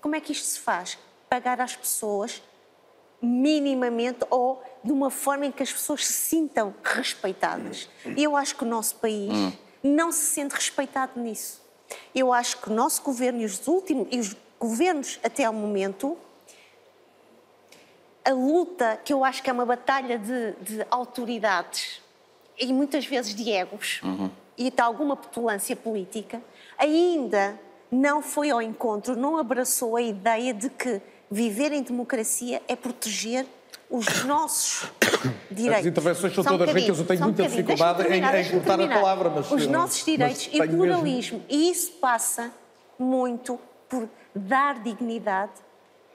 D: Como é que isto se faz? Pagar às pessoas minimamente ou de uma forma em que as pessoas se sintam respeitadas. E eu acho que o nosso país hum. não se sente respeitado nisso. Eu acho que o nosso governo e os últimos e os governos até ao momento a luta, que eu acho que é uma batalha de, de autoridades e muitas vezes de egos uhum. e de alguma petulância política, ainda não foi ao encontro, não abraçou a ideia de que viver em democracia é proteger os nossos direitos.
A: As intervenções são
D: um
A: todas ricas, eu tenho muita dificuldade em- em cortar a palavra, mas,
D: Os
A: eh,
D: nossos direitos e
A: mesmo-
D: pluralismo, e isso passa muito por dar dignidade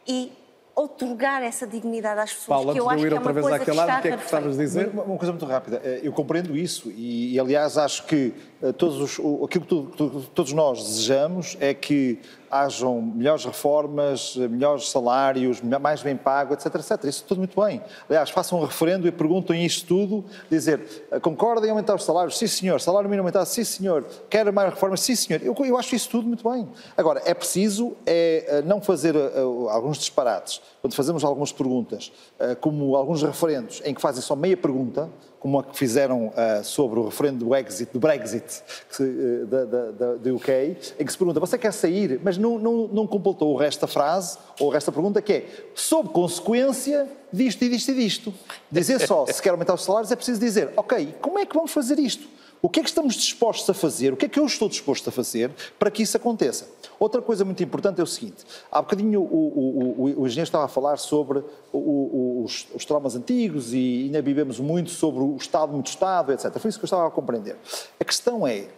D: e otorgar essa dignidade às pessoas,
H: Paulo,
D: que eu
H: antes de
D: acho
H: eu ir
D: que é
H: outra
D: uma
H: vez
D: coisa que
H: àquele
D: está
H: lado, o que é que estavas a
D: feita.
H: dizer? Uma, uma coisa muito rápida. Eh, Eu compreendo isso e, e, aliás, acho que eh, todos os, o- aquilo que tu- tu- todos nós desejamos é que hajam melhores reformas, melhores salários, mais bem pago, etc, etc. Isso tudo muito bem. Aliás, façam um referendo e perguntem isto tudo, dizer, eh, concordam em aumentar os salários? Sim, senhor. Salário mínimo aumentado? Sim, senhor. Quer mais reformas? Sim, senhor. Eu, eu acho isso tudo muito bem. Agora, é preciso é, eh, não fazer eh, alguns disparates. Quando fazemos algumas perguntas, eh, como alguns referendos em que fazem só meia pergunta, como a que fizeram eh, sobre o referendo do Exit, do Brexit eh, da, da, da- UK, em que se pergunta, você quer sair? Mas não, não, não completou o resto da frase, ou o resto da pergunta, que é, sob consequência disto e disto e disto. Dizer só, se quer aumentar os salários, é preciso dizer, ok, como é que vamos fazer isto? O que é que estamos dispostos a fazer? O que é que eu estou disposto a fazer para que isso aconteça? Outra coisa muito importante é o seguinte: há bocadinho o, o, o, o engenheiro estava a falar sobre os, os traumas antigos e ainda vivemos muito sobre o Estado, muito Estado, etc. Foi isso que eu estava a compreender. A questão é: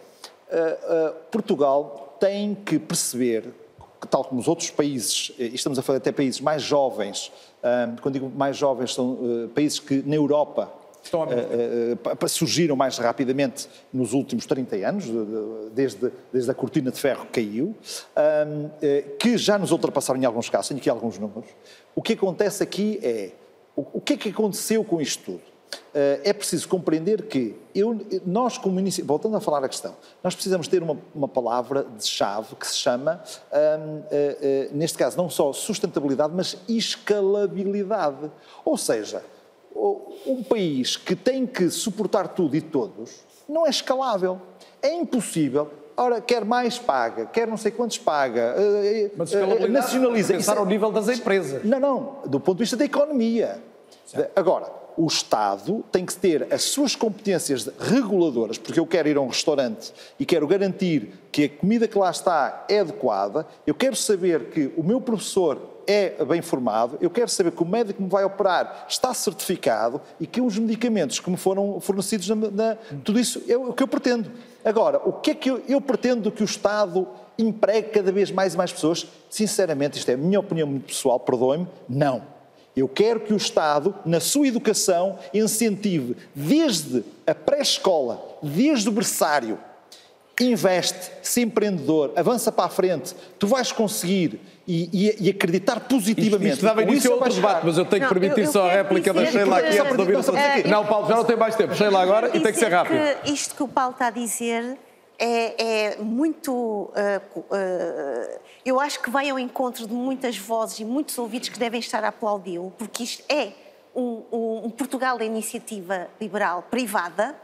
H: ah, ah, Portugal tem que perceber tal como os outros países, eh, e estamos a falar até países mais jovens, quando digo mais jovens, são países que na Europa pa- surgiram mais rapidamente nos últimos 30 anos, de- de- desde, desde a cortina de ferro que caiu, que já nos ultrapassaram em alguns casos, tenho aqui alguns números. O que acontece aqui é, o, que é que aconteceu com isto tudo? É preciso compreender que eu, nós, como iniciativa, voltando a falar a questão, nós precisamos ter uma, uma palavra de chave que se chama, neste caso, não só sustentabilidade, mas escalabilidade. Ou seja, um país que tem que suportar tudo e todos não é escalável. É impossível. Ora, quer mais paga, quer não sei quantos paga, eh,
A: Mas
H: eh,
A: escalabilidade,
H: nacionaliza.
A: pensar
H: é-
A: ao nível das empresas.
H: Não, não, do ponto de vista da economia. Agora, o Estado tem que ter as suas competências reguladoras, porque eu quero ir a um restaurante e quero garantir que a comida que lá está é adequada, eu quero saber que o meu professor é bem formado, eu quero saber que o médico que me vai operar está certificado e que os medicamentos que me foram fornecidos, na, na- tudo isso é o que eu pretendo. Agora, o que é que eu, eu pretendo que o Estado empregue cada vez mais e mais pessoas? Sinceramente, isto é a minha opinião muito pessoal, perdoe-me, não. Eu quero que o Estado, na sua educação, incentive desde a pré-escola, desde o berçário, investe, se empreendedor, avança para a frente, tu vais conseguir e, e- e acreditar positivamente.
A: Isto dava
H: Com
A: início
H: isso
A: a outro debate, mas eu tenho que permitir só a réplica da Sheila aqui antes de ouvir o Não, Paulo, já não tem mais tempo. Sheila agora e tem que ser rápido.
D: que isto que o Paulo está a dizer é, é muito. co- ah, eu acho que vai ao encontro de muitas vozes e muitos ouvidos que devem estar a aplaudi-lo, porque isto é um, um- um Portugal da iniciativa liberal privada,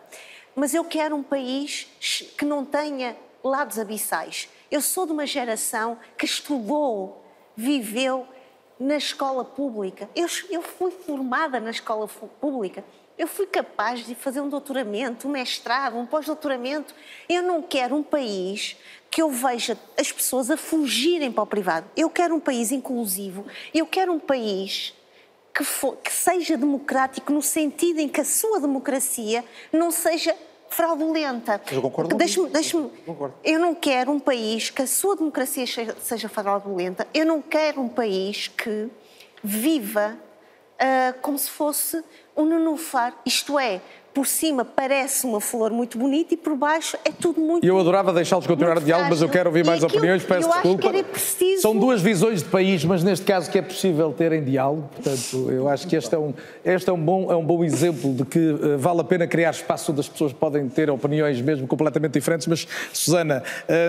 D: mas eu quero um país que não tenha lados abissais. Eu sou de uma geração que estudou, viveu na escola pública. Eu, eu fui formada na escola pública. Eu fui capaz de fazer um doutoramento, um mestrado, um pós-doutoramento. Eu não quero um país que eu veja as pessoas a fugirem para o privado. Eu quero um país inclusivo. Eu quero um país que, fo- que seja democrático no sentido em que a sua democracia não seja fraudulenta.
H: Eu concordo
D: Deixe-me,
H: contigo.
D: deixe-me, eu não quero um país que a sua democracia seja, fraudulenta. Eu não quero um país que viva ah, como se fosse um nenúfar. Isto é, por cima parece uma flor muito bonita e por baixo é tudo muito
A: eu adorava deixá-los continuar o diálogo, mas eu quero ouvir
D: E
A: mais
D: aquilo-
A: opiniões, peço
D: eu acho
A: desculpa.
D: que era preciso-
A: São duas visões de país, mas neste caso que é possível terem diálogo. Portanto, eu acho que este é um, este é um, bom, é um bom exemplo de que eh, vale a pena criar espaço onde as pessoas podem ter opiniões mesmo completamente diferentes. Mas, Susana,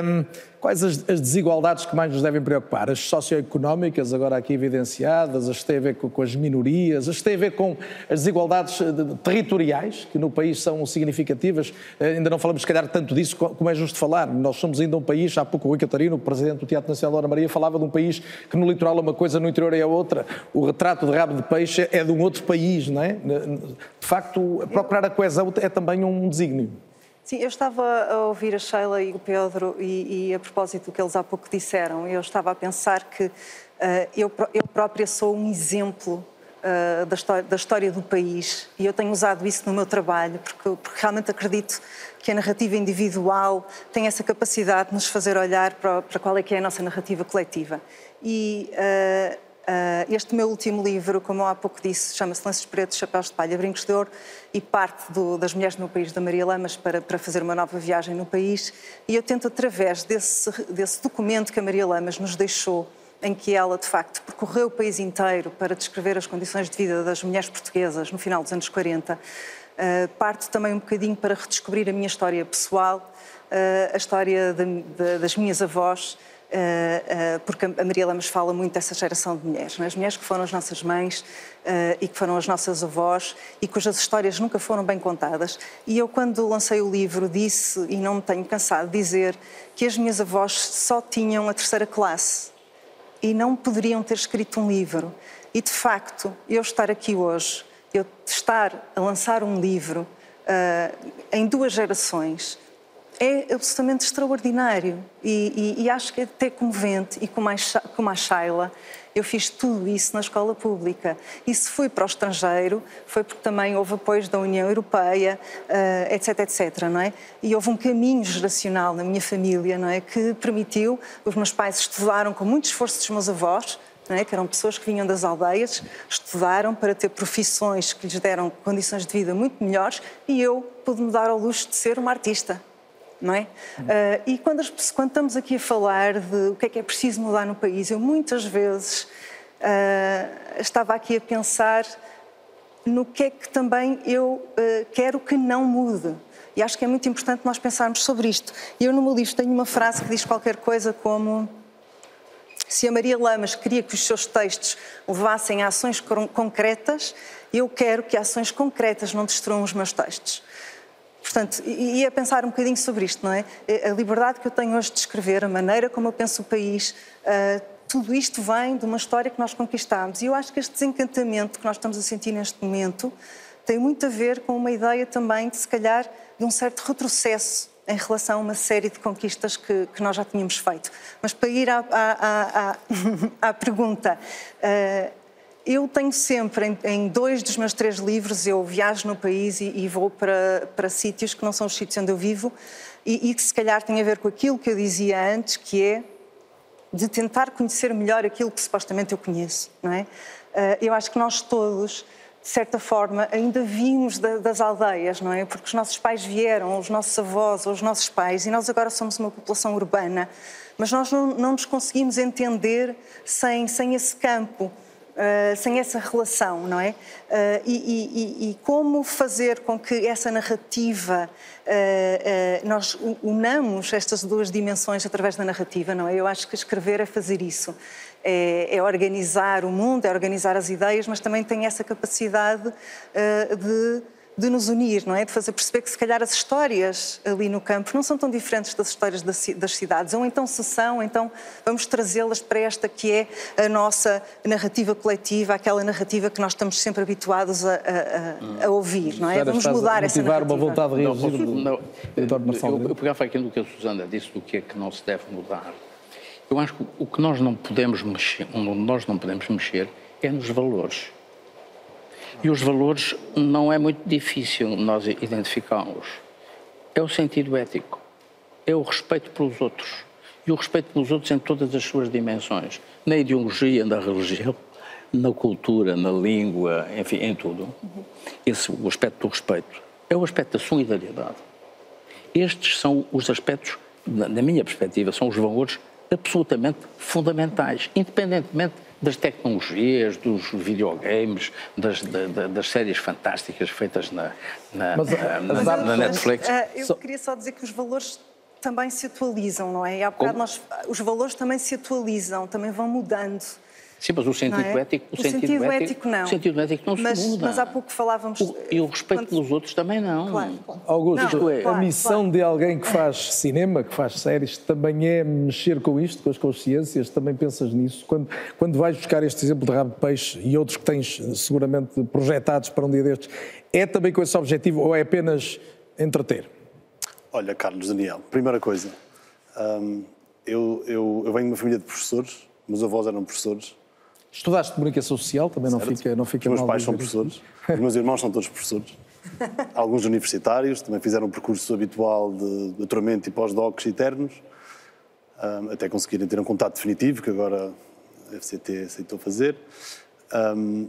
A: hum, quais as, as desigualdades que mais nos devem preocupar? As socioeconómicas, agora aqui evidenciadas, as que têm a ver com, com as minorias, as que têm a ver com as desigualdades eh, territoriais, que no país são significativas. Eh, Ainda não falamos, se calhar, tanto disso co- como é justo falar. Nós somos ainda um país, há pouco o Rui Catarino, o presidente do Teatro Nacional Dona Maria, falava de um país que no litoral é uma coisa, no interior é outra. O retrato de rabo de peixe é de um outro país, não é? De facto, procurar a coesão é também um desígnio.
G: Sim, eu estava a ouvir a Sheila e o Pedro e, e a propósito do que eles há pouco disseram, eu estava a pensar que eh, eu, eu própria sou um exemplo uh, da, história, da, história, do país e eu tenho usado isso no meu trabalho porque, porque, realmente acredito que a narrativa individual tem essa capacidade de nos fazer olhar para, para qual é que é a nossa narrativa coletiva. E uh, Uh, este meu último livro, como eu há pouco disse, chama-se Lances Pretos, Chapéus de Palha, Brincos de Ouro e parte do, das Mulheres Meu País, da Maria Lamas, para, para, fazer uma nova viagem no país. E eu tento, através desse, desse documento que a Maria Lamas nos deixou, em que ela, de facto, percorreu o país inteiro para descrever as condições de vida das mulheres portuguesas no final dos anos 40, uh, ah, parte também um bocadinho para redescobrir a minha história pessoal, uh, a história de, de, das minhas avós, porque a Maria Lamas fala muito dessa geração de mulheres, é? as mulheres que foram as nossas mães eh, e que foram as nossas avós e cujas histórias nunca foram bem contadas. E eu, quando lancei o livro, disse, e não me tenho cansado de dizer, que as minhas avós só tinham a terceira classe e não poderiam ter escrito um livro. E, de facto, eu estar aqui hoje, eu estar a lançar um livro em duas gerações, é absolutamente extraordinário e, e, e, acho que é até comovente e como a, Shaila, eu fiz tudo isso na escola pública. E se fui para o estrangeiro, foi porque também houve apoios da União Europeia, uh, etc, etc, não é? E houve um caminho geracional na minha família, não é? Que permitiu, os meus pais estudaram com muito esforço dos meus avós, é? que eram pessoas que vinham das aldeias, estudaram para ter profissões que lhes deram condições de vida muito melhores e eu pude me dar ao luxo de ser uma artista não é? Uh, e quando, as, quando, estamos aqui a falar de o que é que é preciso mudar no país, eu muitas vezes uh, estava aqui a pensar no que é que também eu uh, quero que não mude. E acho que é muito importante nós pensarmos sobre isto. E eu no meu livro tenho uma frase que diz qualquer coisa como se a Maria Lamas queria que os seus textos levassem a ações concretas, eu quero que ações concretas não destruam os meus textos. Portanto, e a pensar um bocadinho sobre isto, não é? A liberdade que eu tenho hoje de escrever, a maneira como eu penso o país, uh, tudo isto vem de uma história que nós conquistámos. E eu acho que este desencantamento que nós estamos a sentir neste momento tem muito a ver com uma ideia também de, se calhar, de um certo retrocesso em relação a uma série de conquistas que, que nós já tínhamos feito. Mas para ir à, à, à, à pergunta, uh, eu tenho sempre, em, dois dos meus três livros, eu viajo no país e, e vou para, para sítios que não são os sítios onde eu vivo e, e, que se calhar tem a ver com aquilo que eu dizia antes, que é de tentar conhecer melhor aquilo que supostamente eu conheço, não é? Uh, eu acho que nós todos, de certa forma, ainda vimos da, das aldeias, não é? Porque os nossos pais vieram, os nossos avós, os nossos pais, e nós agora somos uma população urbana, mas nós não, não nos conseguimos entender sem, sem esse campo Uh, sem essa relação, não é? Uh, e, e, e, como fazer com que essa narrativa, uh, nós unamos estas duas dimensões através da narrativa, não é? Eu acho que escrever é fazer isso. É, é organizar o mundo, é organizar as ideias, mas também tem essa capacidade de de nos unir, não é? De fazer perceber que se calhar as histórias ali no campo não são tão diferentes das histórias das cidades, ou então se são, então vamos trazê-las para esta que é a nossa narrativa coletiva, aquela narrativa que nós estamos sempre habituados a, a, a ouvir, não é? Vamos mudar essa narrativa.
F: uma vontade de reagir. Não, não, eu, eu pegava aquilo que a Susana disse do que é que não se deve mudar. Eu acho que o que nós não podemos mexer, nós não podemos mexer é nos valores. E os valores não é muito difícil nós identificá-los. É o sentido ético, é o respeito pelos outros. E o respeito pelos outros em todas as suas dimensões. Na ideologia, na religião, na cultura, na língua, enfim, em tudo. Esse o aspecto do respeito. É o aspecto da solidariedade. Estes são os aspectos, na minha perspectiva, são os valores absolutamente fundamentais, independentemente das tecnologias, dos videogames, das, da, das séries fantásticas feitas na, na, mas, na, na Netflix.
G: Eh, eu queria só dizer que os valores também se atualizam, não é? E há bocado nós, os valores também se atualizam, também vão mudando.
F: Sim, mas o sentido é? ético.
G: O, o sentido, sentido ético, ético, não.
F: O sentido ético não
G: mas,
F: se muda.
G: Mas há pouco falávamos.
F: O, e o respeito quando... pelos outros também não.
G: Claro.
A: Augusto, não, é. a missão claro. de alguém que faz cinema, que faz séries, também é mexer com isto, com as consciências. Também pensas nisso? Quando, quando vais buscar este exemplo de rabo de peixe e outros que tens seguramente projetados para um dia destes, é também com esse objetivo ou é apenas entreter?
E: Olha, Carlos Daniel, primeira coisa. Hum, eu, eu, eu venho de uma família de professores, meus avós eram professores
A: Estudaste comunicação social, também não
E: Certo.
A: fica, não fica
E: Os meus pais são professores, os meus irmãos são todos professores. Alguns universitários, também fizeram o percurso habitual de doutoramento e pós-docs eternos, ahm, até conseguirem ter um contato definitivo, que agora a FCT aceitou fazer. Ahm,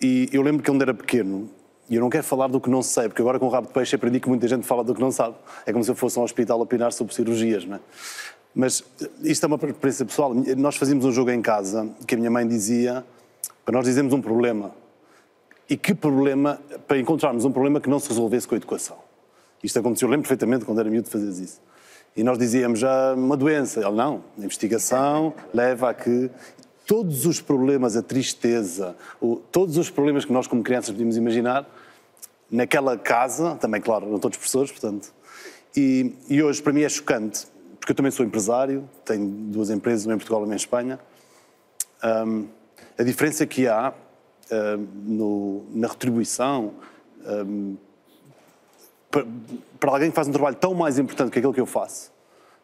E: e eu lembro que quando era pequeno, e eu não quero falar do que não sei, porque agora com o rabo de peixe aprendi que muita gente fala do que não sabe. É como se eu fosse a um hospital a opinar sobre cirurgias, não é? Mas isto é uma experiência pessoal. Nós fazíamos um jogo em casa que a minha mãe dizia para nós dizermos um problema. E que problema, para encontrarmos um problema que não se resolvesse com a educação. Isto aconteceu, eu lembro perfeitamente quando era miúdo fazer isso. E nós dizíamos já uma doença. Ele não, a investigação leva a que todos os problemas, a tristeza, o- todos os problemas que nós como crianças podíamos imaginar, naquela casa, também claro, não todos professores, portanto. E, e hoje para mim é chocante, porque eu também sou empresário, tenho duas empresas, uma em Portugal e uma em Espanha. Ahm, a diferença que há ahm, no- na retribuição ahm, para, para alguém que faz um trabalho tão mais importante que aquele que eu faço,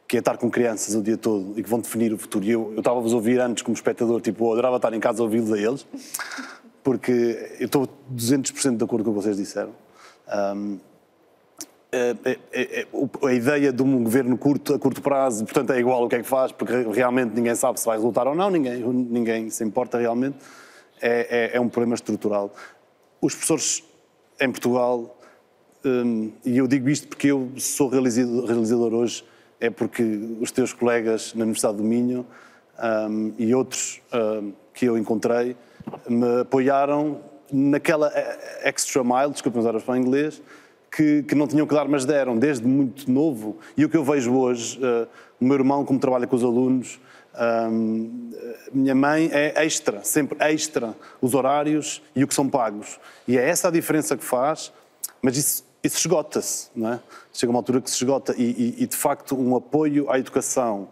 E: que é estar com crianças o dia todo e que vão definir o futuro. E eu, eu estava a ouvir antes como espectador, tipo, eu adorava estar em casa a ouvi-los a eles, porque eu estou 200% de acordo com o que vocês disseram. Ahm, é- é- é- é- o- a ideia de um governo curto, a curto prazo, portanto, é igual o que é que faz, porque realmente ninguém sabe se vai resultar ou não, ninguém, ninguém se importa realmente, é, é- é um problema estrutural. Os professores em Portugal, hum, e eu digo isto porque eu sou realizador, realizador hoje, é porque os teus colegas na Universidade do Minho hum, e outros hum, que eu encontrei me apoiaram naquela eh, extra mile, desculpem usar para inglês, que, que não tinham que dar, mas deram, desde muito novo. E o que eu vejo hoje, eh, o meu irmão, como trabalha com os alunos, hum, a minha mãe é extra, sempre extra, os horários e o que são pagos. E é essa a diferença que faz, mas isso, isso esgota-se, não é? Chega uma altura que se esgota e, e- e, de facto, um apoio à educação,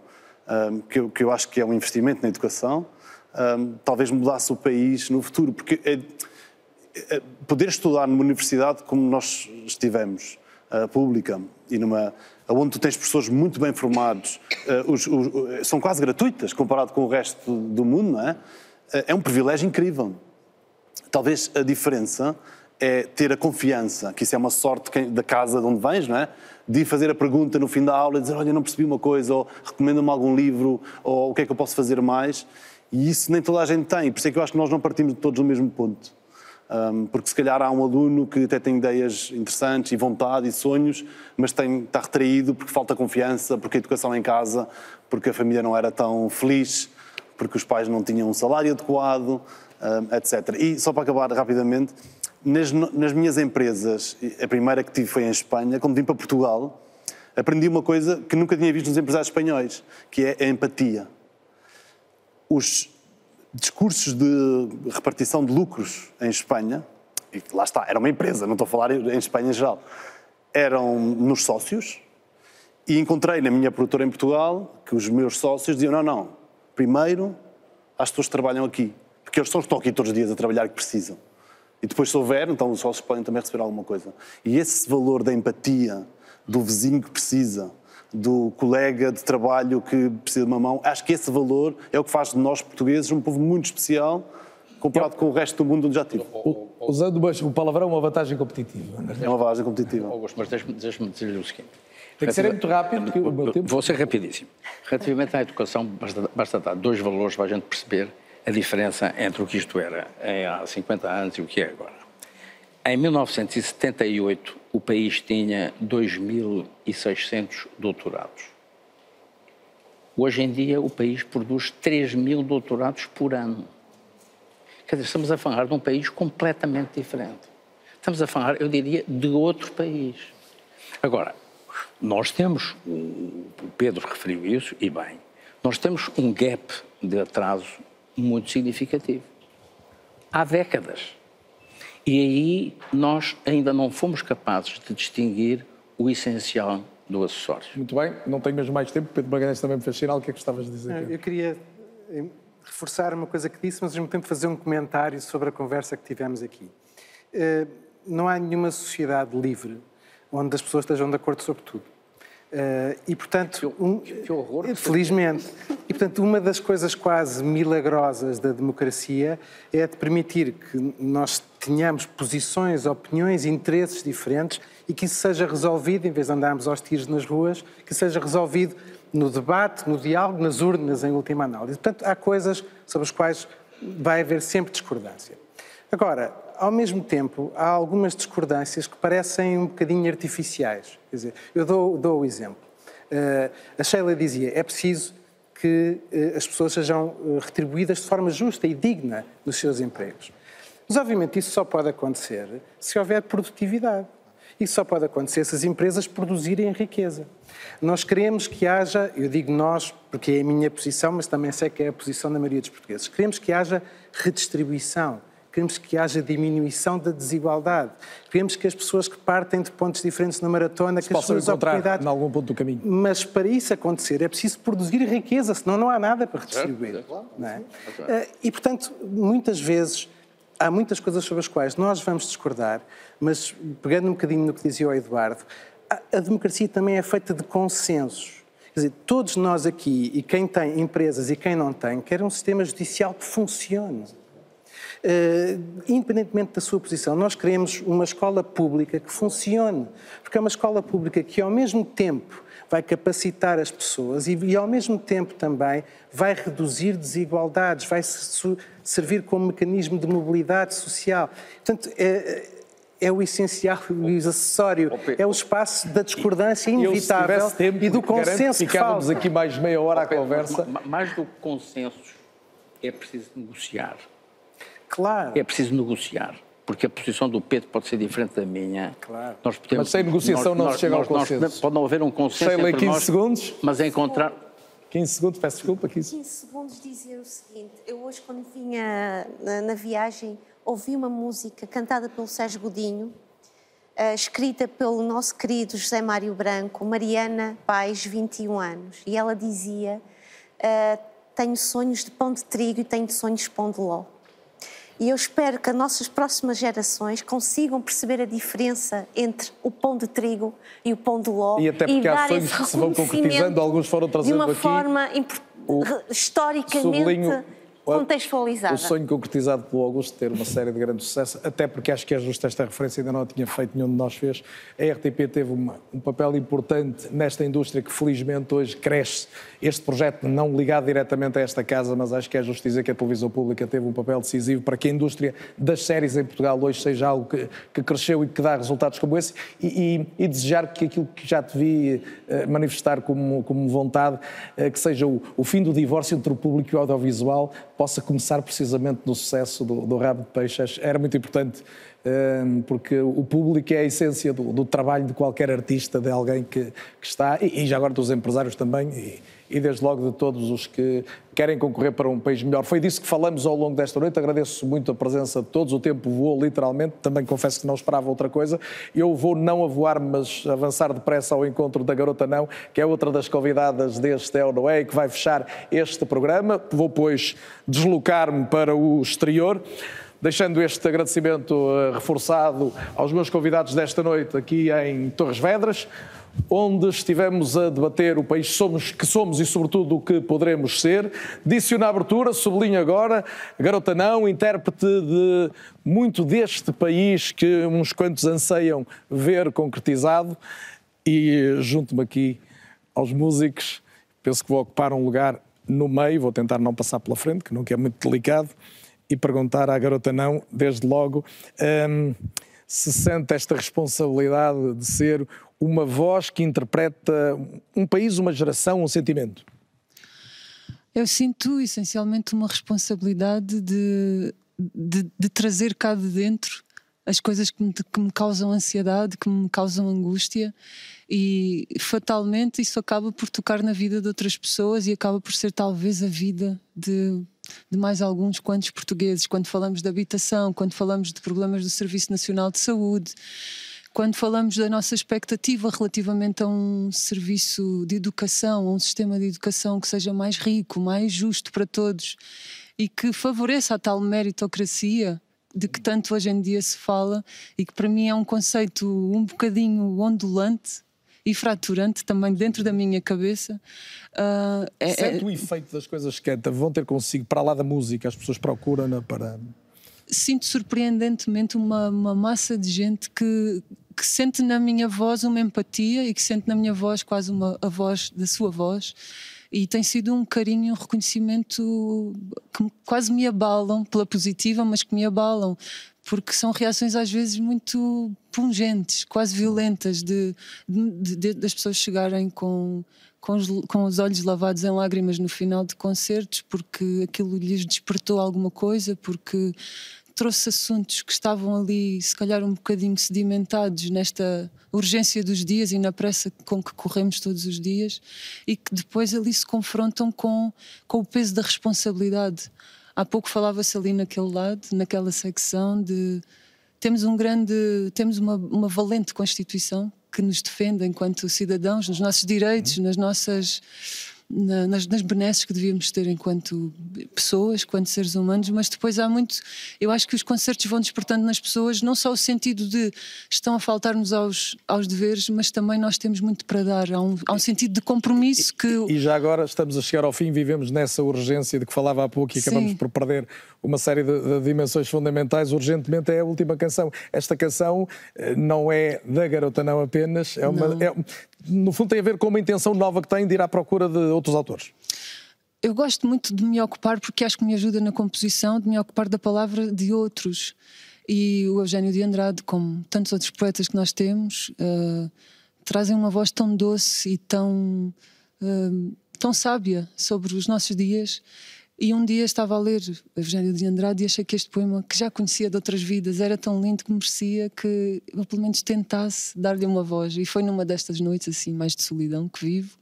E: hum, que, eu, que eu acho que é um investimento na educação, hum, talvez mudasse o país no futuro, porque é- poder estudar numa universidade como nós estivemos, uh, pública, e numa onde tu tens professores muito bem formados, uh, os- os- são quase gratuitas comparado com o resto do mundo, não é? Uh, é um privilégio incrível. Talvez a diferença é ter a confiança, que isso é uma sorte da casa de onde vens, não é? De fazer a pergunta no fim da aula e dizer, olha, não percebi uma coisa, ou recomenda-me algum livro, ou o que é que eu posso fazer mais. E isso nem toda a gente tem, por isso é que eu acho que nós não partimos todos do mesmo ponto. Um, porque se calhar há um aluno que até tem ideias interessantes e vontade e sonhos, mas tem, está retraído porque falta confiança, porque a educação em casa, porque a família não era tão feliz, porque os pais não tinham um salário adequado, um, etc. E só para acabar rapidamente, nas, nas minhas empresas, a primeira que tive foi em Espanha, quando vim para Portugal, aprendi uma coisa que nunca tinha visto nos empresários espanhóis, que é a empatia. Os discursos de repartição de lucros em Espanha, e lá está, era uma empresa, não estou a falar em Espanha em geral, eram nos sócios, e encontrei na minha produtora em Portugal que os meus sócios diziam: não, não, primeiro às pessoas que trabalham aqui, porque eles os estão aqui todos os dias a trabalhar que precisam. E depois, se houver, então os sócios podem também receber alguma coisa. E esse valor da empatia, do vizinho que precisa, do colega de trabalho que precisa de uma mão, acho que esse valor é o que faz de nós, portugueses, um povo muito especial comparado com o resto do mundo onde já tive.
A: Usando o palavrão, uma vantagem competitiva.
E: É uma vantagem competitiva.
F: Augusto, mas deixe-me deixe dizer-lhe o seguinte.
A: Tem que ser muito rápido, porque o meu tempo...
F: Vou ser rapidíssimo. Relativamente à educação, basta, basta dar dois valores para a gente perceber a diferença entre o que isto era há 50 anos e o que é agora. Em 1978, o país tinha 2.600 doutorados. Hoje em dia, o país produz 3 mil doutorados por ano. Quer dizer, estamos a falar de um país completamente diferente. Estamos a falar, eu diria, de outro país. Agora, nós temos, o Pedro referiu isso, e bem, nós temos um gap de atraso muito significativo. Há décadas. E aí nós ainda não fomos capazes de distinguir o essencial do acessório.
A: Muito bem, não tenho mesmo mais tempo. Pedro Magalhães também me fez sinal. O que é que estavas a dizer?
C: Eu queria eh, reforçar uma coisa que disse, mas ao mesmo tempo fazer um comentário sobre a conversa que tivemos aqui. Eh, Não há nenhuma sociedade livre onde as pessoas estejam de acordo sobre tudo. Eh, E, portanto, um, felizmente. E, portanto, uma das coisas quase milagrosas da democracia é de permitir que nós tenhamos posições, opiniões, interesses diferentes e que isso seja resolvido, em vez de andarmos aos tiros nas ruas, que seja resolvido no debate, no diálogo, nas urnas, em última análise. Portanto, há coisas sobre as quais vai haver sempre discordância. Agora, ao mesmo tempo, há algumas discordâncias que parecem um bocadinho artificiais. Quer dizer, eu dou, dou o exemplo. Uh, a Sheila dizia, é preciso que uh, as pessoas sejam uh, retribuídas de forma justa e digna nos seus empregos. Mas, obviamente, isso só pode acontecer se houver produtividade. Isso só pode acontecer se as empresas produzirem riqueza. Nós queremos que haja, eu digo nós porque é a minha posição, mas também sei que é a posição da maioria dos portugueses, queremos que haja redistribuição, queremos que haja diminuição da desigualdade, queremos que as pessoas que partem de pontos diferentes na maratona,
A: Se
C: que as suas oportunidades...
A: em algum ponto do caminho.
C: Mas para isso acontecer é preciso produzir riqueza, senão não há nada para redistribuir. É, claro. Não é? E, portanto, muitas vezes há muitas coisas sobre as quais nós vamos discordar, mas pegando um bocadinho no que dizia o Eduardo, a, a democracia também é feita de consensos. Quer dizer, todos nós aqui, e quem tem empresas e quem não tem, quer um sistema judicial que funcione. Uh, independentemente da sua posição, nós queremos uma escola pública que funcione, porque é uma escola pública que, ao mesmo tempo, vai capacitar as pessoas e, e, ao mesmo tempo também vai reduzir desigualdades, vai servir como mecanismo de mobilidade social. Portanto, é, é o essencial o acessório, é o espaço da discordância inevitável
A: eu, tempo,
C: e do consenso que
A: Ficávamos aqui mais meia hora à conversa.
F: Mais do que consensos, é preciso negociar.
C: Claro.
F: É preciso negociar porque a posição do Pedro pode ser diferente da minha.
C: Claro.
A: Nós podemos, mas sem negociação nós, não se chega nós, ao consenso.
F: Nós, pode não haver um consenso
A: Sheila,
F: entre
A: 15
F: nós,
A: segundos.
F: Mas é encontrar...
A: 15 segundos, peço desculpa.
D: 15, 15 segundos dizer o seguinte. Eu hoje, quando vinha na, na viagem, ouvi uma música cantada pelo Sérgio Godinho, uh, escrita pelo nosso querido José Mário Branco, Mariana Pais, 21 anos. E ela dizia, uh, tenho sonhos de pão de trigo e tenho sonhos de pão de ló. E eu espero que as nossas próximas gerações consigam perceber a diferença entre o pão de trigo e o pão de ló.
A: E até porque e há sonhos que se vão concretizando, alguns foram trazendo
D: aqui. De uma
A: aqui,
D: forma o, historicamente sublinho, contextualizada.
A: O sonho concretizado pelo Augusto ter uma série de grande sucesso, até porque acho que é justo esta referência, ainda não a tinha feito, nenhum de nós fez. A RTP teve uma, um papel importante nesta indústria que felizmente hoje cresce. Este projeto não ligado diretamente a esta casa, mas acho que é justo dizer que a televisão pública teve um papel decisivo para que a indústria das séries em Portugal hoje seja algo que, que cresceu e que dá resultados como esse e, e, e desejar que aquilo que já te vi uh, manifestar como, como vontade, uh, que seja o, o fim do divórcio entre o público e o audiovisual, possa começar precisamente no sucesso do, do Rabo de Peixes. Era muito importante, porque o público é a essência do, do, trabalho de qualquer artista, de alguém que, que está, e, e, já agora dos empresários também, e, e desde logo de todos os que querem concorrer para um país melhor. Foi disso que falamos ao longo desta noite. Agradeço muito a presença de todos. O tempo voou literalmente. Também confesso que não esperava outra coisa. Eu vou não a voar, mas avançar depressa ao encontro da Garota Não, que é outra das convidadas deste É ou É que vai fechar este programa. Vou, pois, deslocar-me para o exterior. Deixando este agradecimento eh, reforçado aos meus convidados desta noite aqui em Torres Vedras onde estivemos a debater o país somos, que somos e, sobretudo, o que poderemos ser. Disse-o na abertura, sublinho agora, garota não, intérprete de muito deste país que uns quantos anseiam ver concretizado. E junto-me aqui aos músicos, penso que vou ocupar um lugar no meio, vou tentar não passar pela frente, que nunca é muito delicado, e perguntar à garota não, desde logo, hum, se sente esta responsabilidade de ser uma voz que interpreta um país, uma geração, um sentimento?
Q: Eu sinto essencialmente uma responsabilidade de, de, de trazer cá de dentro as coisas que me, que me, causam ansiedade, que me causam angústia, e fatalmente isso acaba por tocar na vida de outras pessoas e acaba por ser talvez a vida de, de mais alguns quantos portugueses. Quando falamos de habitação, quando falamos de problemas do Serviço Nacional de Saúde quando falamos da nossa expectativa relativamente a um serviço de educação, a um sistema de educação que seja mais rico, mais justo para todos e que favoreça a tal meritocracia de que tanto hoje em dia se fala e que para mim é um conceito um bocadinho ondulante
B: e fraturante também dentro da minha cabeça. Uh,
A: é, Sente é... o efeito das coisas que canta, vão ter consigo, para lá da música, as pessoas procuram para.
B: Sinto surpreendentemente uma, uma massa de gente que, que sente na minha voz uma empatia e que sente na minha voz quase uma, a voz da sua voz. E tem sido um carinho, um reconhecimento que quase me abalam, pela positiva, mas que me abalam, porque são reações às vezes muito pungentes, quase violentas, de, de, de das pessoas chegarem com, com os, com os, olhos lavados em lágrimas no final de concertos, porque aquilo lhes despertou alguma coisa, porque trouxe assuntos que estavam ali, se calhar um bocadinho sedimentados nesta urgência dos dias e na pressa com que corremos todos os dias, e que depois ali se confrontam com, com o peso da responsabilidade. Há pouco falava-se ali naquele lado, naquela secção, de temos um grande, temos uma, uma valente Constituição que nos defende enquanto cidadãos, nos nossos direitos, nas nossas na, nas, nas benesses que devíamos ter enquanto pessoas, enquanto seres humanos, mas depois há muito. Eu acho que os concertos vão despertando nas pessoas não só o sentido de estão a faltar-nos aos, aos deveres, mas também nós temos muito para dar. Há um, há um sentido de compromisso que.
A: E, e já agora estamos a chegar ao fim, vivemos nessa urgência de que falava há pouco e Sim. acabamos por perder uma série de, de, dimensões fundamentais. Urgentemente é a última canção. Esta canção eh, não é da garota, não apenas, é uma. É, no fundo, tem a ver com uma intenção nova que tem de ir à procura de outros autores.
B: Eu gosto muito de me ocupar, porque acho que me ajuda na composição, de me ocupar da palavra de outros. E o Eugênio de Andrade, como tantos outros poetas que nós temos, uh, trazem uma voz tão doce e tão, uh, tão sábia sobre os nossos dias e um dia estava a ler Eugênio de Andrade e achei que este poema, que já conhecia de outras vidas, era tão lindo que merecia que eu pelo menos tentasse dar-lhe uma voz. E foi numa destas noites assim, mais de solidão que vivo,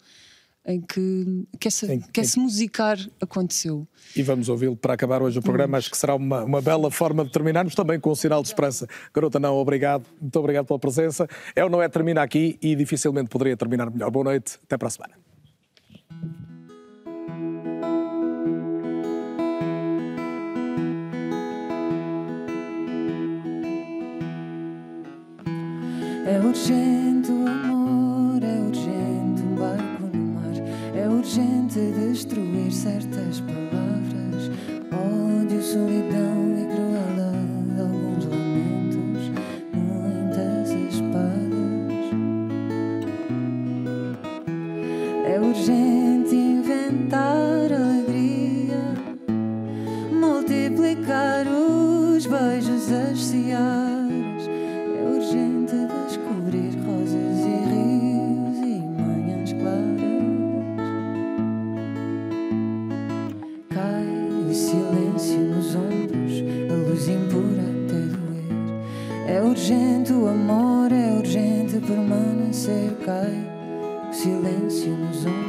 B: em que, que, essa, em, que esse em... musicar aconteceu.
A: E vamos ouvi-lo para acabar hoje o programa. Hum. Acho que será uma, uma bela forma de terminarmos também com um sinal de esperança. Garota, não, obrigado. Muito obrigado pela presença. É ou não é termina aqui e dificilmente poderia terminar melhor. Boa noite, até para a semana.
R: É urgente o amor, urgente destruir certas palavras, ódio, solidão e crueldade, alguns lamentos, muitas espadas. É urgente inventar alegria, multiplicar os beijos, as. Permanecer. Cai o silêncio nos ombros,